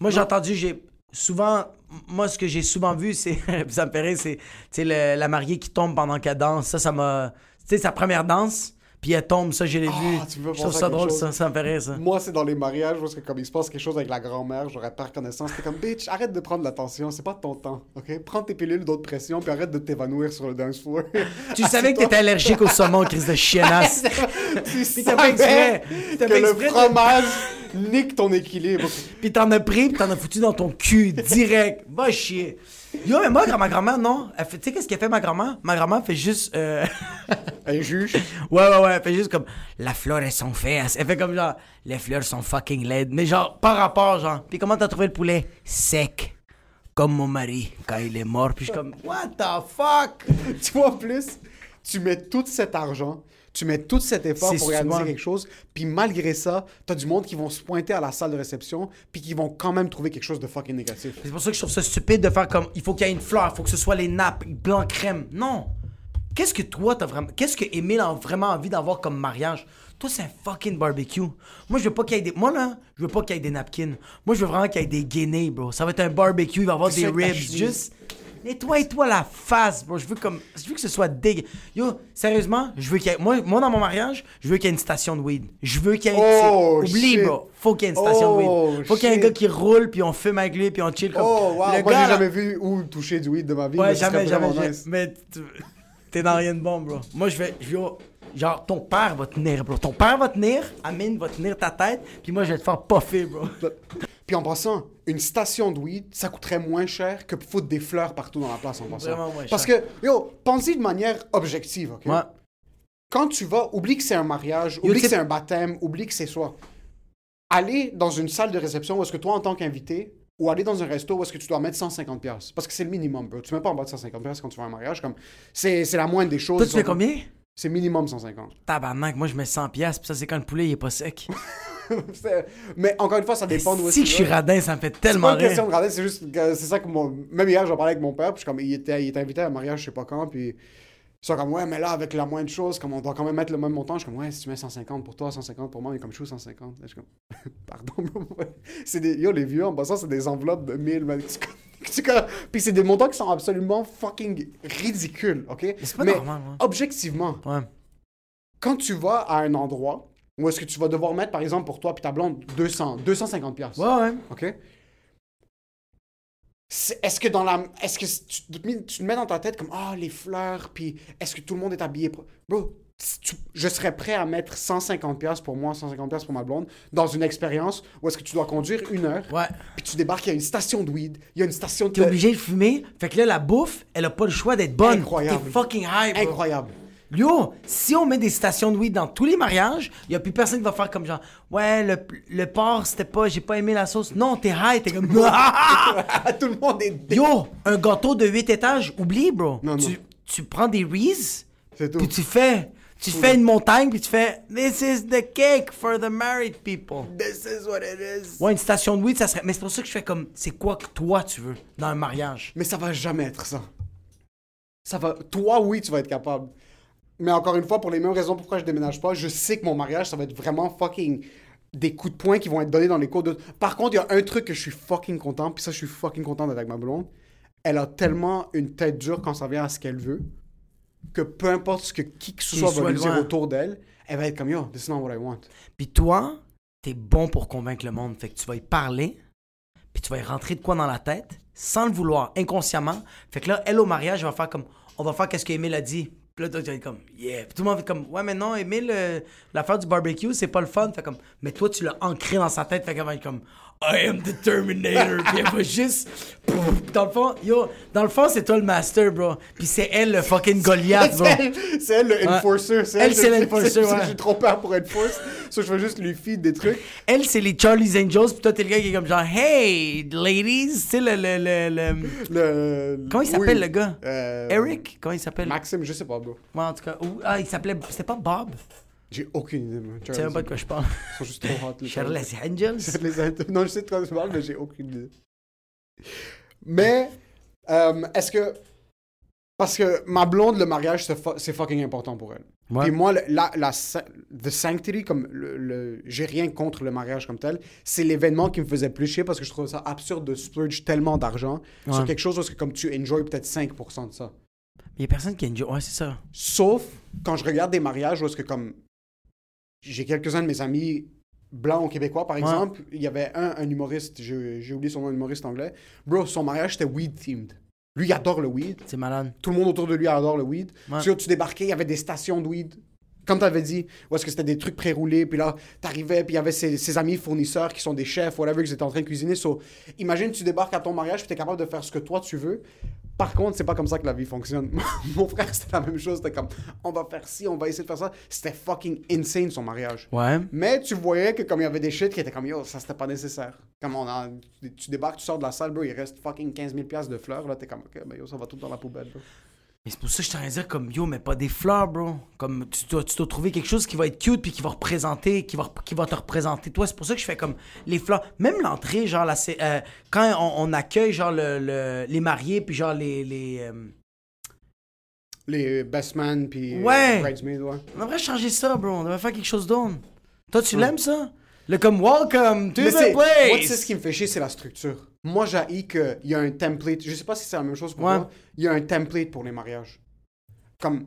Moi, j'ai entendu, j'ai souvent, moi, ce que j'ai souvent vu, c'est, ça me fait rire, c'est, tu sais, le- la mariée qui tombe pendant qu'elle danse. Ça, ça m'a, tu sais, sa première danse, puis elle tombe, ça, je l'ai Ah, vu. Je trouve ça drôle, chose? ça, ça me fait rire, ça. Moi, c'est dans les mariages, parce que comme il se passe quelque chose avec la grand-mère, j'aurais pas reconnaissance. T'es comme, bitch, arrête de prendre l'attention, c'est pas ton temps, ok? Prends tes pilules d'autre pression, puis arrête de t'évanouir sur le dance floor. Tu savais que t'étais allergique au saumon, crise de chiennasse. tu savais que le fromage nique ton équilibre. Puis t'en as pris, puis t'en as foutu dans ton cul, direct. Va chier. Yo, mais moi, ma grand-mère, non. Tu sais, qu'est-ce qu'elle fait, ma grand-mère? Ma grand-mère fait juste. euh, Un juge. ouais, ouais, ouais. Elle fait juste comme. La fleur, elles sont faites. Elle fait comme genre. Les fleurs sont fucking laides. Mais genre, par rapport, genre. Puis comment t'as trouvé le poulet? Sec. Comme mon mari, quand il est mort. Puis je suis comme. What the fuck? tu vois, en plus, tu mets tout cet argent, tu mets tout cet effort pour réaliser souvent- quelque chose, puis malgré ça, t'as du monde qui vont se pointer à la salle de réception, puis qui vont quand même trouver quelque chose de fucking négatif. C'est pour ça que je trouve ça stupide de faire comme il faut qu'il y ait une fleur, il faut que ce soit les nappes, blanc crème. Non. Qu'est-ce que toi t'as vraiment. Qu'est-ce que Emile a vraiment envie d'avoir comme mariage? Toi, c'est un fucking barbecue. Moi, je veux pas qu'il y ait des. Moi, là, je veux pas qu'il y ait des napkins. Moi, je veux vraiment qu'il y ait des guinées, bro. Ça va être un barbecue, il va y avoir des ribs. Juste. Nettoie-toi la face, bro. Je veux comme. Je veux que ce soit dégueu. Yo, sérieusement, je veux qu'il y ait. Moi, moi, dans mon mariage, je veux qu'il y ait une station de weed. Je veux qu'il y ait une. Oh, Oublie, shit. bro. Faut qu'il y ait une station Oh, de weed. Faut qu'il y ait un shit. gars qui roule, puis on fume avec lui, puis on chill comme. Oh, wow, Le moi gars, j'ai là- jamais vu où toucher du weed de ma vie. Ouais, mais ce serait jamais, jamais. vraiment jamais. nice. Mais tu- t'es dans rien de bon, bro. Moi, je vais. Je vais genre, ton père va tenir, bro. Ton père va tenir, Amine va tenir ta tête, puis moi, je vais te faire puffer, bro. Puis en passant, une station de weed, ça coûterait moins cher que foutre des fleurs partout dans la place en passant. Vraiment moins Parce cher. que, yo, pensez de manière objective, ok? Ouais. Quand tu vas, oublie que c'est un mariage, oublie que c'est un baptême, oublie que c'est soit. Aller dans une salle de réception où est-ce que toi, en tant qu'invité, ou aller dans un resto où est-ce que tu dois mettre 150$. piastres. Parce que c'est le minimum, bro. Tu mets pas en bas de 150$ piastres quand tu vas à un mariage. Comme, c'est, c'est la moindre des choses. Toi, tu fais combien? C'est minimum 150. Tabarnak, moi, je mets 100 piastres, puis ça, c'est quand le poulet, il est pas sec. C'est- Mais encore une fois, ça dépend d'où est-ce Si que je suis radin, ça me fait C'est tellement pas une question rire. de radin, c'est juste que c'est ça que mon. Même hier, j'en parlais avec mon père, puis je suis comme, il était, il était invité à un mariage, je sais pas quand, puis. Ils sont comme, ouais, mais là, avec la moindre chose, comme on doit quand même mettre le même montant, je suis comme, ouais, si tu mets 150 pour toi, 150 pour moi, mais comme je suis 150. Là, je suis comme, pardon, c'est des. Yo, les vieux, en passant, c'est des enveloppes de 1000, mais Puis c'est des montants qui sont absolument fucking ridicules, ok? c'est pas normal, ouais. objectivement, Ouais. quand tu vas à un endroit où est-ce que tu vas devoir mettre, par exemple, pour toi puis ta blonde, 200, 250 piastres? Ouais, ouais. OK? Est-ce que dans la. Est-ce que tu te, mets, tu te mets dans ta tête comme Ah, les fleurs, puis est-ce que tout le monde est habillé Bro, tu- je serais prêt à mettre 150$ piastres pour moi, 150$ piastres pour ma blonde, dans une expérience où est-ce que tu dois conduire une heure, Ouais. puis tu débarques, il y a une station de weed, il y a une station de. T'es obligé de fumer, fait que là, la bouffe, elle a pas le choix d'être bonne. Incroyable. T'es fucking high, bro. Incroyable. Yo, si on met des stations de weed dans tous les mariages, y a plus personne qui va faire comme genre, ouais, le, le porc, c'était pas, j'ai pas aimé la sauce. Non, t'es high, t'es comme. tout le monde est. Yo, un gâteau de 8 étages, oublie, bro. Non, tu, non. tu prends des Reese, puis tu fais. Tu fais une montagne, puis tu fais This is the cake for the married people. This is what it is. Ouais, une station de weed, ça serait. Mais c'est pour ça que je fais comme. C'est quoi que toi tu veux dans un mariage? Mais ça va jamais être ça. Ça va. Toi, oui, tu vas être capable. Mais encore une fois, pour les mêmes raisons pourquoi je déménage pas, je sais que mon mariage, ça va être vraiment fucking des coups de poing qui vont être donnés dans les cours de. Par contre, il y a un truc que je suis fucking content, puis ça, je suis fucking content d'être avec ma blonde. Elle a tellement une tête dure quand ça vient à ce qu'elle veut, que peu importe ce que qui que ce soit va lui dire autour d'elle, elle va être comme yo, this is not what I want. Puis toi, t'es bon pour convaincre le monde. Fait que tu vas y parler, puis tu vas y rentrer de quoi dans la tête, sans le vouloir, inconsciemment. Fait que là, elle au mariage, elle va faire comme, on va faire qu'est-ce qu'Emile a dit. Puis là, être comme, yeah. Puis tout le monde être comme, ouais, mais non, Emile, euh, l'affaire du barbecue, c'est pas le fun. Fait comme, mais toi, tu l'as ancré dans sa tête. Fait comme, I am the Terminator. puis elle va juste, Pouf. dans le fond, yo, dans le fond, c'est toi le master, bro. Puis c'est elle le fucking Goliath, bro. C'est elle, le enforcer. C'est Elle, c'est je- l'enforcer, ouais. J'ai trop peur pour enforce. So, je vais juste lui feed des trucs. Elle, c'est les Charlie's Angels, puis toi, t'es le gars qui est comme genre, hey, ladies, tu sais, le, le, le, le- Le... Comment il s'appelle, oui. le gars? Euh, Eric? Comment il s'appelle? Maxime, je sais pas, bro. Ouais, en tout cas. ou- ah, il s'appelait. C'était pas Bob? J'ai aucune idée. Tu sais même pas de quoi je parle. Ils sont juste trop hot, les Charles Angels? Les int- Non, je sais de quoi tu parles, mais j'ai aucune idée. Mais, euh, est-ce que. Parce que ma blonde, le mariage, c'est fu- c'est fucking important pour elle. Ouais. Puis moi, le- la, the sanctity, comme le, le- j'ai rien contre le mariage comme tel, c'est l'événement qui me faisait plus chier parce que je trouve ça absurde de splurge tellement d'argent sur quelque chose parce que comme tu enjoy peut-être 5% de ça. Il y a personne qui enjoy. Ouais, c'est ça. Sauf quand je regarde des mariages où est-ce que comme j'ai quelques-uns de mes amis blancs ou québécois par exemple, il y avait un, un humoriste, j'ai oublié son nom, un humoriste anglais. Bro, son mariage c'était weed themed. Lui, il adore le weed. C'est malade. Tout le monde autour de lui adore le weed. Ouais. Tu débarquais, il y avait des stations de weed Comme tu avais dit, où est-ce que c'était des trucs pré-roulés, puis là, t'arrivais, puis il y avait ses, ses amis fournisseurs qui sont des chefs, whatever, qu'ils étaient en train de cuisiner. So, imagine, tu débarques à ton mariage, puis t'es capable de faire ce que toi tu veux. Par contre, c'est pas comme ça que la vie fonctionne. Mon frère, c'était la même chose. C'était comme, on va faire ci, on va essayer de faire ça. C'était fucking insane, son mariage. Ouais. Mais tu voyais que comme il y avait des shit qui étaient comme, yo, ça c'était pas nécessaire. Comme on a, tu débarques, tu sors de la salle, bro, il reste fucking 15 000 piastres de fleurs, là, t'es comme, ok, ben yo, ça va tout dans la poubelle, bro. Mais c'est pour ça que je t'en dire comme yo, mais pas des fleurs, bro. Comme tu dois, tu dois trouver quelque chose qui va être cute puis qui va représenter, qui va, qui va te représenter toi. C'est pour ça que je fais comme les fleurs. Même l'entrée, genre, là, c'est, euh, quand on, on accueille, genre, le, le- les mariés puis genre les. les euh, Les best man, puis euh, Ouais. bridesmaids, ouais. On devrait changer ça, bro. On devrait faire quelque chose d'autre. Toi, tu l'aimes ça? Le comme welcome to Mais the c'est, moi, place. tu sais, ce qui me fait chier, c'est la structure. Moi, j'ai qu'il y a un template. Je sais pas si c'est la même chose pour Ouais. toi. Il y a un template pour les mariages. Comme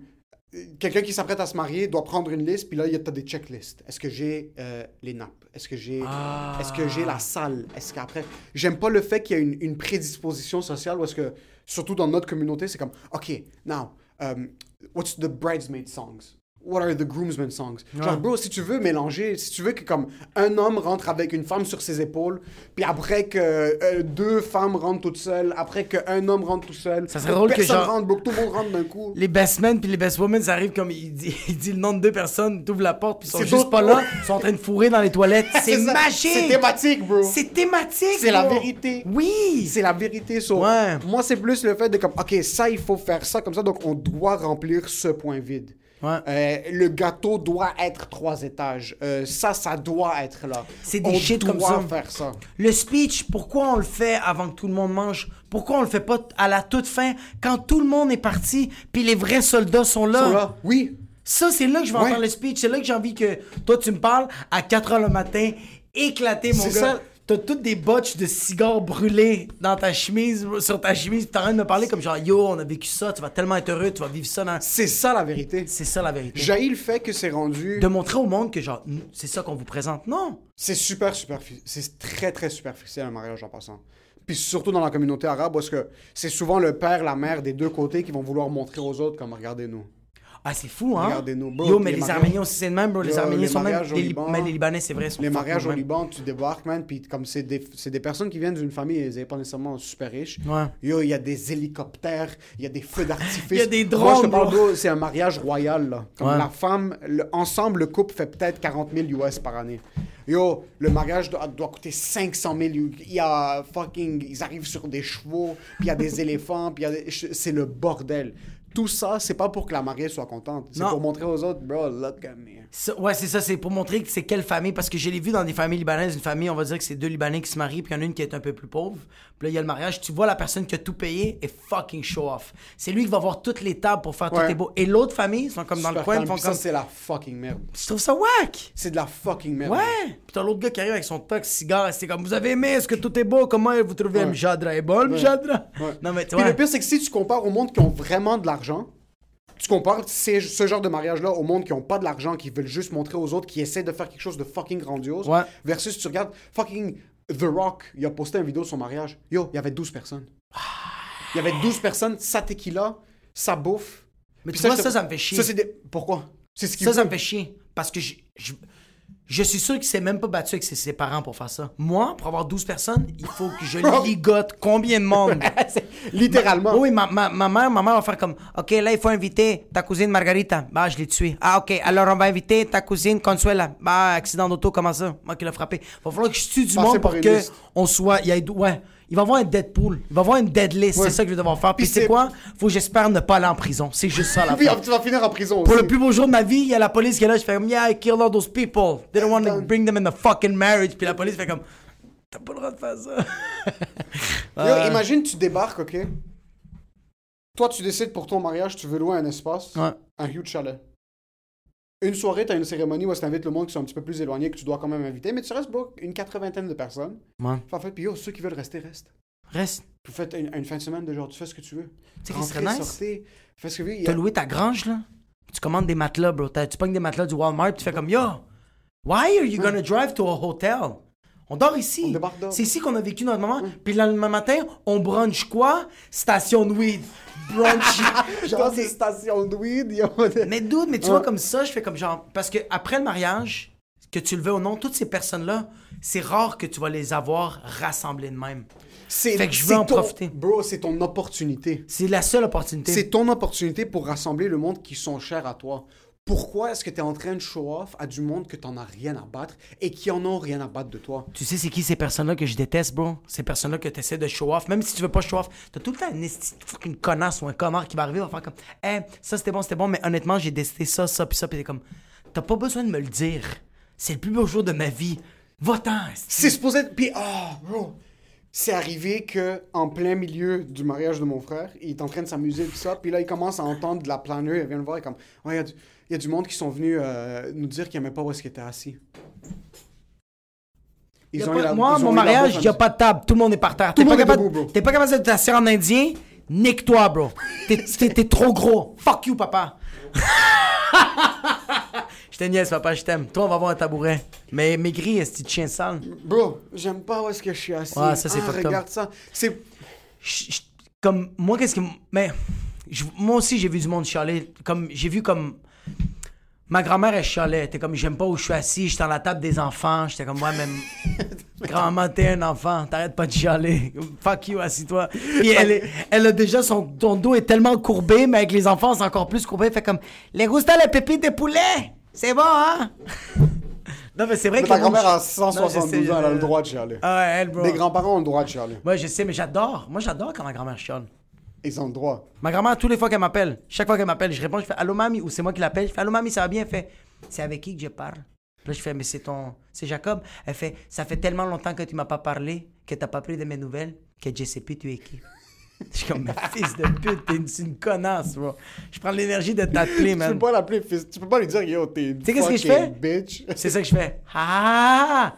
euh, quelqu'un qui s'apprête à se marier doit prendre une liste, puis là, il y a des checklists. Est-ce que j'ai euh, les nappes? Est-ce que j'ai Ah. est-ce que j'ai la salle? Est-ce qu'après j'aime pas le fait qu'il y a une, une prédisposition sociale où est-ce que surtout dans notre communauté, c'est comme OK, now um, what's the bridesmaid songs? What are the groomsmen songs? Genre, Ouais. bro, si tu veux mélanger, si tu veux que comme un homme rentre avec une femme sur ses épaules, puis après que euh, deux femmes rentrent toutes seules, après qu'un homme rentre tout seul, Ça serait drôle que genre- rentre, bro, que tout le monde rentre d'un coup. Les best men puis les best women, ça arrive comme il dit, il dit le nom de deux personnes, t'ouvres la porte puis ils sont juste pas là, ils sont en train de fourrer dans les toilettes. C'est magique. C'est thématique, bro. C'est thématique. C'est la vérité. Oui. C'est la vérité. so, Ouais. Moi, c'est plus le fait de comme, OK, ça, il faut faire ça comme ça, donc on doit remplir ce point vide. Ouais. Euh, le gâteau doit être trois étages. Euh, ça, ça doit être là. C'est des on shit doit comme ça. faire ça. Le speech, pourquoi on le fait avant que tout le monde mange? Pourquoi on le fait pas à la toute fin quand tout le monde est parti puis les vrais soldats sont là, So, là, oui. Ça, c'est là que je vais Ouais. entendre le speech. C'est là que j'ai envie que toi, tu me parles à 4 h le matin, éclaté, mon gars. ça. T'as toutes des botches de cigares brûlés dans ta chemise, sur ta chemise, pis t'es en train de me parler comme genre, yo, on a vécu ça, tu vas tellement être heureux, tu vas vivre ça dans. C'est ça la vérité. C'est ça la vérité. J'ai le fait que c'est rendu. De montrer au monde que genre, c'est ça qu'on vous présente. Non. C'est super superficiel. C'est très, très superficiel un mariage en passant. Puis surtout dans la communauté arabe, parce que c'est souvent le père, la mère des deux côtés qui vont vouloir montrer aux autres comme regardez-nous. Ah, c'est fou, hein? Regardez-nous, bro, Yo, mais les Arméniens aussi, c'est le même, bro. Les Yo, Arméniens les sont même. les- Liban- mais les Libanais, c'est vrai. sont Les mariages au même. Liban, tu débarques, man, puis comme c'est des, c'est des personnes qui viennent d'une famille, ils n'est pas nécessairement super riches. Ouais. Yo, il y a des hélicoptères, il y a des feux d'artifice. Il y a des Moi, je te drones, parle, bro. bro, c'est un mariage royal, là. Comme Ouais. la femme, le- ensemble, le couple fait peut-être 40 000 US par année. Yo, le mariage doit, doit coûter 500 000 US. Il y a fucking... Ils arrivent sur des chevaux, puis il y a des éléphants, puis il y a des- C'est le bordel. Tout ça, c'est pas pour que la mariée soit contente. C'est pour montrer aux autres, bro, look at me. Ça- ouais, c'est ça, c'est pour montrer que c'est quelle famille, parce que je l'ai vu dans des familles libanaises, une famille, on va dire que c'est deux Libanais qui se marient, puis il y en a une qui est un peu plus pauvre. Puis là, il y a le mariage, tu vois la personne qui a tout payé et fucking show off. C'est lui qui va voir toutes les tables pour faire tout est beau. Et l'autre famille, ils sont comme dans le coin, ils font puis ça, c'est la fucking merde. Je trouve ça whack! C'est de la fucking merde. Ouais! Puis t'as l'autre gars qui arrive avec son tox cigare, c'est comme, vous avez aimé, est-ce que tout est beau? Comment vous trouvez Ouais. Mjadra est bon, Mjadra? Ouais. Non, mais tu Puis vois... le pire, c'est que si tu compares au monde qui ont vraiment de l'argent, tu compares ce genre de mariage-là au monde qui ont pas de l'argent, qui veulent juste montrer aux autres, qui essaient de faire quelque chose de fucking grandiose, Ouais. versus tu regardes fucking The Rock, il a posté une vidéo de son mariage. Yo, il y avait 12 personnes. Il y avait 12 personnes, sa tequila, sa bouffe. Mais Puis tu vois, te- ça, ça me fait chier. Ça, des... Pourquoi? C'est ce qui Ça, ça me fait chier. Parce que je, je, je suis sûr qu'il s'est même pas battu avec ses, ses parents pour faire ça. Moi, pour avoir 12 personnes, il faut que je ligote combien de monde? Littéralement. Oui, ma, ma, ma mère, ma mère va faire comme OK, là, il faut inviter ta cousine Margarita. Bah, je l'ai tuée. Ah, OK, alors on va inviter ta cousine Consuela. Bah, accident d'auto, comment ça? Moi qui l'ai frappé. Va falloir que je tue du Passer monde pour que liste. on soit. Il y ait, ouais. Il va avoir un Deadpool. Il va avoir une dead list. Ouais. C'est ça que je vais devoir faire. Puis, Puis c'est quoi? Faut que j'espère ne pas aller en prison. C'est juste ça la Puis tu vas finir en prison Pour aussi. le plus beau jour de ma vie, il y a la police qui est là. Je fais comme, yeah, I killed all those people. They don't want to bring them in the fucking marriage. Puis la police fait comme, t'as pas le droit de faire ça. Yo, imagine, tu débarques, OK? Toi, tu décides pour ton mariage, tu veux louer un espace, Ouais. un huge chalet. Une soirée, tu as une cérémonie où tu invites le monde qui sont un petit peu plus éloignés, que tu dois quand même inviter, mais tu restes bro, une quatre-vingtaine de personnes. Ouais. En fait, puis yo, ceux qui veulent rester, restent. Reste. Vous faites une, une fin de semaine de genre, tu fais ce que tu veux. Tu sais nice? sortez, fais ce que tu veux. T'as a- loué ta grange, là? Tu commandes des matelas, bro. Tu pognes des matelas du Walmart, tu fais comme, yo, why are you gonna drive to a hotel? On dort ici. C'est ici qu'on a vécu notre moment. Puis le lendemain matin, on brunch quoi? Station de weed. Brunch. Genre, c'est station de weed, mais dude, mais tu Ouais. vois comme ça, je fais comme genre parce que après le mariage, que tu le veux ou non, toutes ces personnes-là, c'est rare que tu vas les avoir rassemblées de même. C'est- Fait que je veux en ton- profiter. Bro, c'est ton opportunité. C'est la seule opportunité. C'est ton opportunité pour rassembler le monde qui sont chers à toi. Pourquoi est-ce que tu es en train de show off à du monde que t'en as rien à battre et qui en ont rien à battre de toi? Tu sais, c'est qui ces personnes-là que je déteste, bro? Ces personnes-là que tu essaies de show off? Même si tu veux pas show off, t'as tout le temps une, connasse ou un connard qui va arriver, va faire comme, hey, ça c'était bon, c'était bon, mais honnêtement, j'ai décidé ça, ça, puis ça, puis t'es comme, t'as pas besoin de me le dire. C'est le plus beau jour de ma vie. Va-t'en. C'est supposé être. Puis, ah, bro! C'est arrivé que en plein milieu du mariage de mon frère, il est en train de s'amuser tout ça, puis là, il commence à entendre de la planeur, il vient le voir, et comme, ouais, il y a du- il y, a du monde qui sont venus euh, nous dire qu'ils n'aimaient pas où est-ce qu'ils étaient assis. Ils Y a ont pas- eu la- moi, ils mon mariage, il a à- pas de table. Tout le monde est par terre. T'es pas, capable- debout, bro. t'es pas capable de t'asseoir en indien? Nique-toi, bro. T'es- T'es t'es trop gros. Fuck you, papa. je te niaise, papa, je t'aime. Toi, on va avoir un tabouret. Mais maigri, est-ce que chien sale? Bro, j'aime pas où est-ce que je suis assis. Ouais, ça, c'est ah, regarde ça. C'est. comme moi qu'est-ce qui m- mais je- moi aussi j'ai vu du monde chialer comme j'ai vu comme ma grand-mère elle chialait elle était comme j'aime pas où je suis assis j'étais à la table des enfants j'étais comme ouais même grand-maman t'es un enfant t'arrêtes pas de chialer fuck you assis-toi puis elle est- elle a déjà son, son dos est tellement courbé mais avec les enfants c'est encore plus courbé fait comme les gusta les pépites de poulet c'est bon hein? Non mais c'est vrai que Ta grand-mère a Non, 172 je sais, ans, elle a le droit de chialer. ah ouais, elle bro Les grands-parents ont le droit de chialer. ouais je sais mais j'adore moi j'adore quand ma grand-mère chiale Ils ont le droit. Ma grand-mère, toutes les fois qu'elle m'appelle, chaque fois qu'elle m'appelle, je réponds, je fais Allô mamie, ou c'est moi qui l'appelle, je fais Allô mamie, ça va bien? Elle fait C'est avec qui que je parle? Là, je fais Mais c'est ton. C'est Jacob. Elle fait Ça fait tellement longtemps que tu m'as pas parlé, que t'as pas pris de mes nouvelles, que je sais plus tu es qui. Je suis comme Mais fils de pute, t'es une, une connasse, bro. Je prends l'énergie de t'appeler, Tu peux man. pas l'appeler fils. Tu peux pas lui dire yo, t'es une sais qu'est-ce que je fucking fais? bitch. C'est ça que je fais. Ah!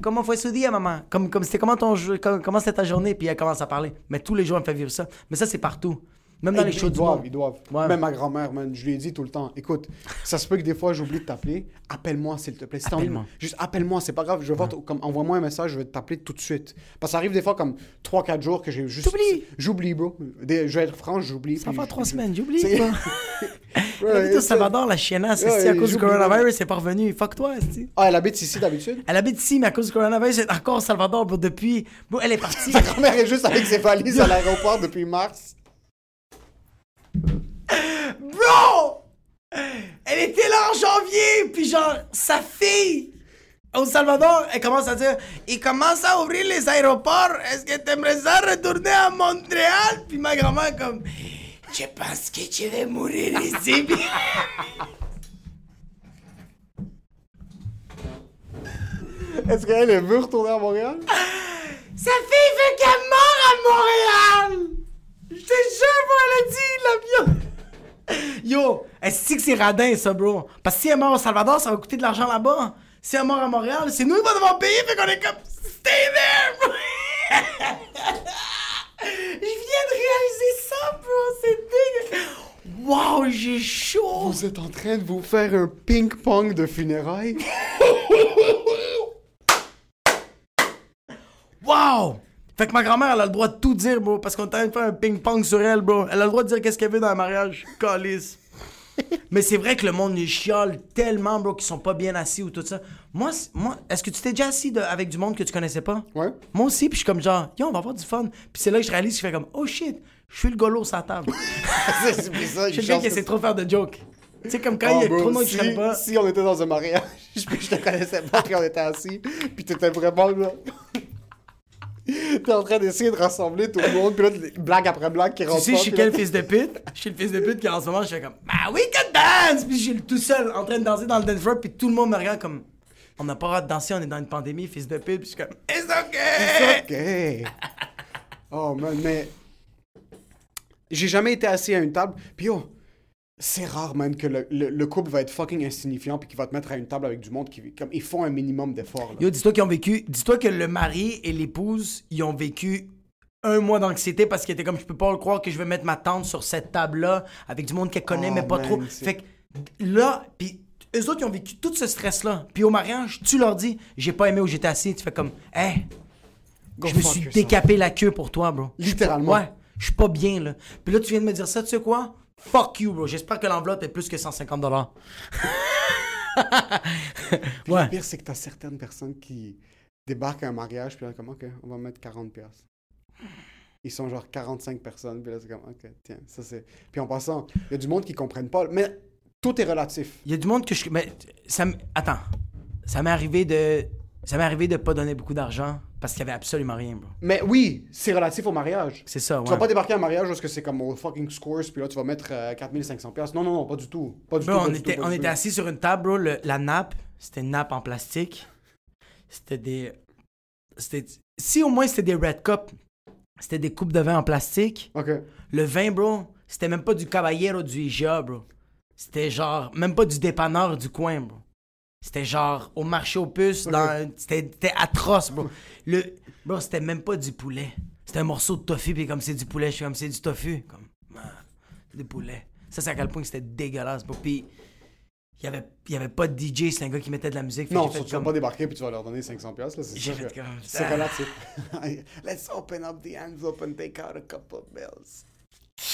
Comment fue su día, maman? Comme, comme c'était comment ton comme- comment c'était ta journée? Puis elle commence à parler. Mais tous les jours, elle me fait vivre ça. Mais ça, c'est partout. Même dans les shows ils du doivent, monde. ils doivent. Ouais. Même ma grand-mère, man, je lui ai dit tout le temps, écoute, ça se peut que des fois j'oublie de t'appeler, appelle-moi s'il te plaît. Si Appelle-moi. juste appelle-moi, c'est pas grave, je vais comme envoie-moi un message, je vais t'appeler tout de suite. Parce que ça arrive des fois comme 3-4 jours que j'ai juste T'oublies. J'oublie, bro. Des- je vais être franc, j'oublie. Ça fait je- trois je- semaines, j'oublie. C'est- quoi. Ouais, Elle habite au Salvador, la chiennasse, Ouais, à cause du j'oublie, coronavirus, c'est pas revenu. Fuck toi, esti. Ah, elle habite ici d'habitude? Elle habite ici, mais à cause du coronavirus, elle est encore au Salvador, bro, depuis. Bro, elle est partie. Ta grand-mère est juste avec ses valises à l'aéroport depuis mars. Bro! Elle était là en janvier, puis genre, sa fille au Salvador, elle commence à dire Il commence à ouvrir les aéroports, est-ce que t'aimerais ça retourner à Montréal? Puis ma grand-mère, comme Je pense que tu vas mourir ici. Est-ce qu'elle elle veut retourner à Montréal? Sa fille veut qu'elle meure à Montréal! Je te jure, bro, elle a dit l'avion! Yo, est-ce que c'est radin, ça, bro? Parce que si elle meurt au Salvador, ça va coûter de l'argent là-bas. Si elle meurt à Montréal, c'est nous qui va devoir payer, fait qu'on est comme Stay there, bro! Je viens de réaliser ça, bro, c'est dégueu! Wow, j'ai chaud! Vous êtes en train de vous faire un ping-pong de funérailles? Wow! Fait que ma grand-mère, elle a le droit de tout dire, bro, parce qu'on est en train de faire un ping-pong sur elle, bro. Elle a le droit de dire qu'est-ce qu'elle veut dans le mariage. Calice. Mais c'est vrai que le monde les chiale tellement, bro, qu'ils sont pas bien assis ou tout ça. Moi, c- moi est-ce que tu t'es déjà assis de- avec du monde que tu connaissais pas? Ouais. Moi aussi, puis je suis comme genre, yo, on va avoir du fun. Puis c'est là que je réalise, je fais comme, oh shit, je suis le golo sur la table. c'est ça, Je suis le gars qui essaie trop faire de jokes. Tu sais, comme quand Oh, il y a bro, trop de monde que je si, pas. si on était dans un mariage, puis je te connaissais pas quand on était assis, puis t'étais vraiment là. T'es en train d'essayer de rassembler tout le monde, puis là, blague après blague qui Tu rentre sais, pas, je suis quel fils de pute? Je suis le fils de pute qui en ce moment, je fais comme, bah oui, que dance! Puis je suis tout seul en train de danser dans le dance floor, puis tout le monde me regarde comme, on n'a pas le droit de danser, on est dans une pandémie, fils de pute, puis je suis comme, it's okay! Ok. Oh man, mais j'ai jamais été assis à une table. Puis yo, c'est rare man que le, le- le couple va être fucking insignifiant puis qu'il va te mettre à une table avec du monde qui comme ils font un minimum d'efforts. là. Yo, dis-toi qu'ils ont vécu, dis-toi que le mari et l'épouse, ils ont vécu un mois d'anxiété parce qu'ils étaient comme, je peux pas le croire que je vais mettre ma tante sur cette table-là avec du monde qu'elle connaît, Oh, mais pas man, trop. Fait que là, puis eux autres, ils ont vécu tout ce stress-là. Puis au mariage, tu leur dis, j'ai pas aimé où j'étais assis. Tu fais comme, hey, Go je me suis décapé la queue pour toi, bro. Littéralement. Ouais, je suis pas bien, là. Puis là, tu viens de me dire ça, tu sais quoi? Fuck you, bro. J'espère que l'enveloppe est plus que 150 dollars. Ouais. Le pire, c'est que t'as certaines personnes qui débarquent à un mariage, puis là, comme, OK, on va mettre 40 pièces. Ils sont genre 45 personnes, puis là, c'est comme, OK, tiens, ça c'est... Puis en passant, il y a du monde qui comprennent pas, mais tout est relatif. Il y a du monde que je. Mais ça m- Attends. Ça m'est arrivé de. Ça m'est arrivé de pas donner beaucoup d'argent parce qu'il y avait absolument rien, bro. Mais oui, c'est relatif au mariage. C'est ça, ouais. Tu vas pas débarquer à un mariage parce que c'est comme au fucking scores, puis là, tu vas mettre euh, 4500 pièces. Non, non, non, pas du tout. Pas du Bro, tout, pas on du était, tout, pas on du était tout. assis sur une table, bro. le- la nappe, c'était une nappe en plastique. C'était des. C'était. Si au moins c'était des Red Cup, c'était des coupes de vin en plastique. OK. Le vin, bro, c'était même pas du Caballero du IGA, bro. C'était genre, même pas du dépanneur du coin, bro. C'était genre au marché aux puces, dans- c'était atroce, bro. Le, bro, c'était même pas du poulet. C'était un morceau de tofu, puis comme c'est du poulet, je suis comme c'est du tofu. Comme, c'est du poulet. Ça, c'est à quel point c'était dégueulasse, bro. Puis, il y avait, il y avait pas de DJ, c'est un gars qui mettait de la musique. Non, tu fait vas comme- pas débarquer puis tu vas leur donner 500 pièces là, c'est sûr fait que comme c'est relatif. Let's open up the envelope and take out a couple of bills.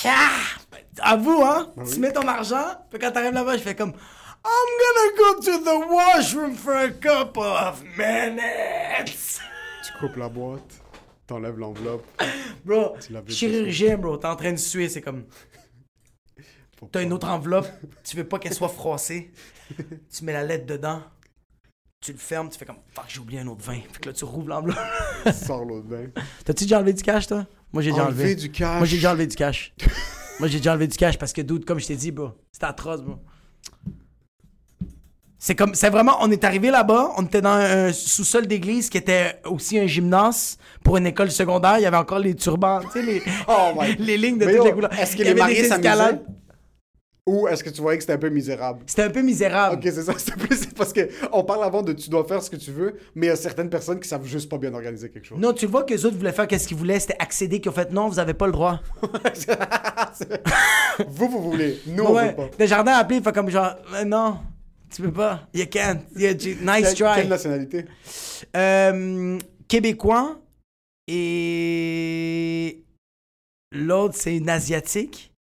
Ah! À vous, hein? Ben Tu mets ton argent, puis quand t'arrives là-bas, je fais comme I'm gonna go to the washroom for a couple of minutes. Tu coupes la boîte, t'enlèves l'enveloppe. Bro, chirurgien, bro, t'es en train de suer, c'est comme. T'as une autre enveloppe, tu veux pas qu'elle soit froissée, tu mets la lettre dedans, tu le fermes, tu fais comme fuck, j'ai oublié un autre vin. Fait que là, tu rouvres l'enveloppe. Sors l'autre bain. T'as-tu déjà enlevé du cash, toi? Moi, j'ai déjà enlevé. du cash. Moi, j'ai déjà enlevé du cash. Moi, j'ai déjà enlevé du cash parce que, dude, comme je t'ai dit, bro, c'était atroce, bro. C'est comme, c'est vraiment, on est arrivé là-bas, on était dans un sous-sol d'église qui était aussi un gymnase pour une école secondaire. Il y avait encore les turbans, tu sais, les, Oh les lignes de Mais toutes yo, les couleurs. est-ce que les mariés s'amusaient? Ou est-ce que tu voyais que c'était un peu misérable? C'était un peu misérable. Ok, c'est ça, c'est plus parce que on parle avant de tu dois faire ce que tu veux, mais il y a certaines personnes qui savent juste pas bien organiser quelque chose. Non, tu vois que les autres voulaient faire qu'est-ce qu'ils voulaient, c'était accéder, qu'ils ont fait non, vous avez pas le droit. vous, vous voulez. Nous, on ouais, veut pas. Desjardins a appelé, il fait comme genre, Euh, non, tu peux pas, you can't. Yeah, j- nice try. quelle nationalité? Euh, québécois et l'autre c'est une asiatique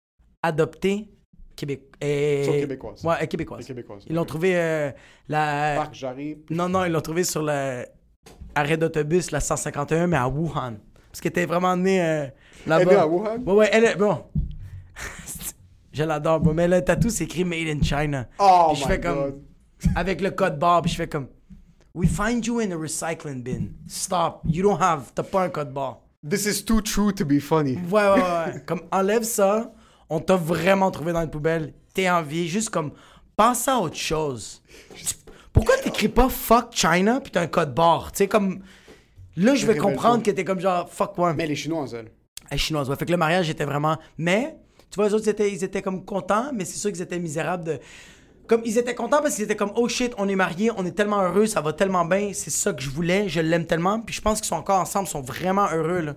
adoptée Québec et... Sont québécoises. Ouais, québécoise. Les Québécoises. Ils l'ont trouvé euh, la Parc Jarry. non non, ils l'ont trouvé sur le arrêt d'autobus la 151 mais à Wuhan parce qu'elle était vraiment née euh, Elle est là-bas. à Wuhan? Ouais ouais, elle est bon. Je l'adore, bro. Mais le tatou, c'est écrit Made in China. Oh Puis je my fais comme. God. Avec le code barre, puis je fais comme. We find you in a recycling bin. Stop. You don't have. T'as pas un code barre. This is too true to be funny. Ouais, ouais, ouais. comme, enlève ça. On t'a vraiment trouvé dans une poubelle. T'es en vie. Juste comme. Pense à autre chose. Pourquoi t'écris pas fuck China, puis t'as un code barre? Tu sais, comme. Là, je vais comprendre que t'es comme genre fuck ouais. Mais les Chinoises, elles. Elle est chinoise, ouais. Fait que le mariage était vraiment. Mais, tu vois, les autres, ils étaient, comme contents, mais c'est sûr qu'ils étaient misérables de. Comme, ils étaient contents parce qu'ils étaient comme, oh shit, on est mariés, on est tellement heureux, ça va tellement bien, c'est ça que je voulais, je l'aime tellement. Puis je pense qu'ils sont encore ensemble, ils sont vraiment heureux, là.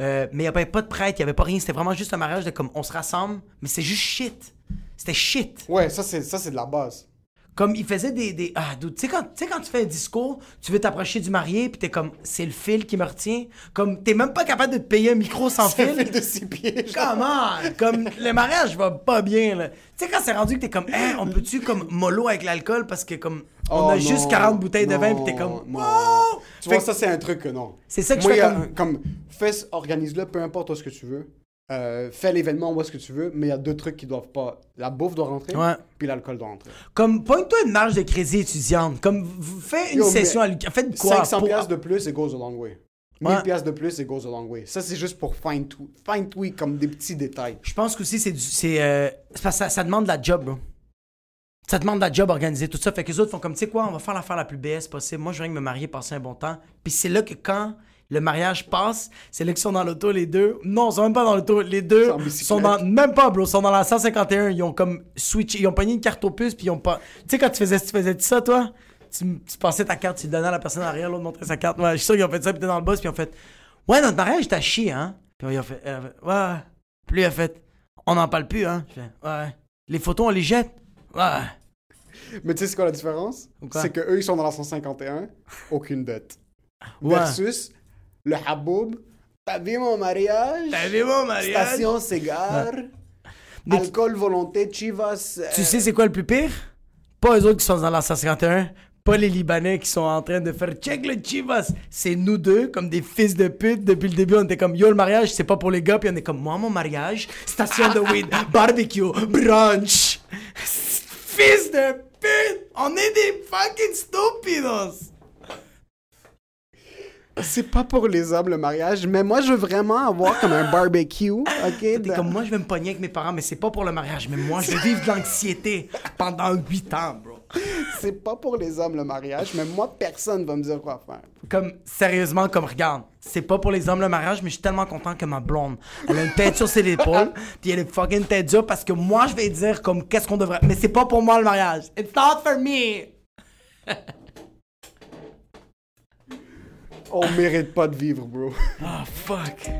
Euh, mais il n'y avait pas de prêtre, il n'y avait pas rien, c'était vraiment juste un mariage de comme, on se rassemble, mais c'est juste shit. C'était shit. Ouais, ça c'est ça c'est de la base. Comme il faisait des. des... Ah, tu sais, quand, quand tu fais un discours, tu veux t'approcher du marié, puis t'es comme, c'est le fil qui me retient. Comme, t'es même pas capable de te payer un micro sans fil. fil de six pieds. on! Comme le mariage va pas bien, là. Tu sais, quand c'est rendu que t'es comme, hey, on peut-tu comme mollo avec l'alcool parce que comme, on Oh a juste non, 40 bouteilles de vin, pis t'es comme, non. wow! Tu Fait vois, que- ça c'est un truc que non. C'est ça que Moi, je fais comme. comme fais, organise-le, peu importe ce que tu veux. Euh, fais l'événement où est-ce que tu veux, mais il y a deux trucs qui doivent pas. La bouffe doit rentrer, Ouais. puis l'alcool doit rentrer. Comme, pointe-toi une marge de crédit étudiante. Comme, v- fais une Yo, mais session à Lucas. Faites quoi? 500 pour- piastres de plus, it goes a long way. 1000 Ouais. piastres de plus, it goes a long way. Ça, c'est juste pour fine tweak, fine tweak comme des petits détails. Je pense qu'aussi, c'est du. C'est euh, c'est parce que ça, ça demande de la job, bro. Ça demande de la job organiser tout ça. Fait que les autres font comme, tu sais quoi, on va faire l'affaire la plus BS possible. Moi, je viens de me marier, passer un bon temps. Puis c'est là que quand le mariage passe, c'est là qu'ils sont dans l'auto, les deux. Non, ils sont même pas dans l'auto. Les deux sont dans. Même pas, bro. Ils sont dans la 151. Ils ont comme switch. Ils ont pogné une carte aux puces, puis ils ont pas. Tu sais, quand tu faisais, tu faisais ça, toi, tu, tu passais ta carte, tu donnais à la personne arrière, l'autre montrait sa carte. Ouais, je suis sûr qu'ils ont fait ça, puis t'es dans le boss, puis ils ont fait Ouais, notre mariage, t'as chié, hein. Puis ils ont fait, fait, Ouais. Puis lui, il a fait On n'en parle plus, hein. Je fais Ouais. Les photos, on les jette Ouais. Mais tu sais, c'est quoi la différence? C'est que eux ils sont dans la 151, aucune dette. Ouais. Versus le Haboub, t'as vu mon mariage? T'as vu mon mariage? Station Cigare, Mais- alcool volonté, Chivas. Tu euh, sais c'est quoi le plus pire? Pas eux autres qui sont dans la 151, pas les Libanais qui sont en train de faire check le Chivas. C'est nous deux, comme des fils de pute. Depuis le début, on était comme yo, le mariage, c'est pas pour les gars. Puis on est comme moi, mon mariage, station de weed, barbecue, brunch. fils de pute! On est des fucking stupidos! C'est pas pour les hommes le mariage, mais moi je veux vraiment avoir comme un barbecue, ok? T'es de- comme moi, je vais me pogner avec mes parents, mais c'est pas pour le mariage. Mais moi, je vais vivre de l'anxiété pendant 8 ans, bro. C'est pas pour les hommes le mariage, mais moi personne va me dire quoi faire. Comme, sérieusement, comme, regarde, c'est pas pour les hommes le mariage, mais je suis tellement content que ma blonde, elle a une tête sur ses épaules, puis elle est fucking tête dure parce que moi, je vais dire, comme, qu'est-ce qu'on devrait. Mais c'est pas pour moi le mariage. It's not for me! On mérite pas de vivre, bro. Oh, fuck.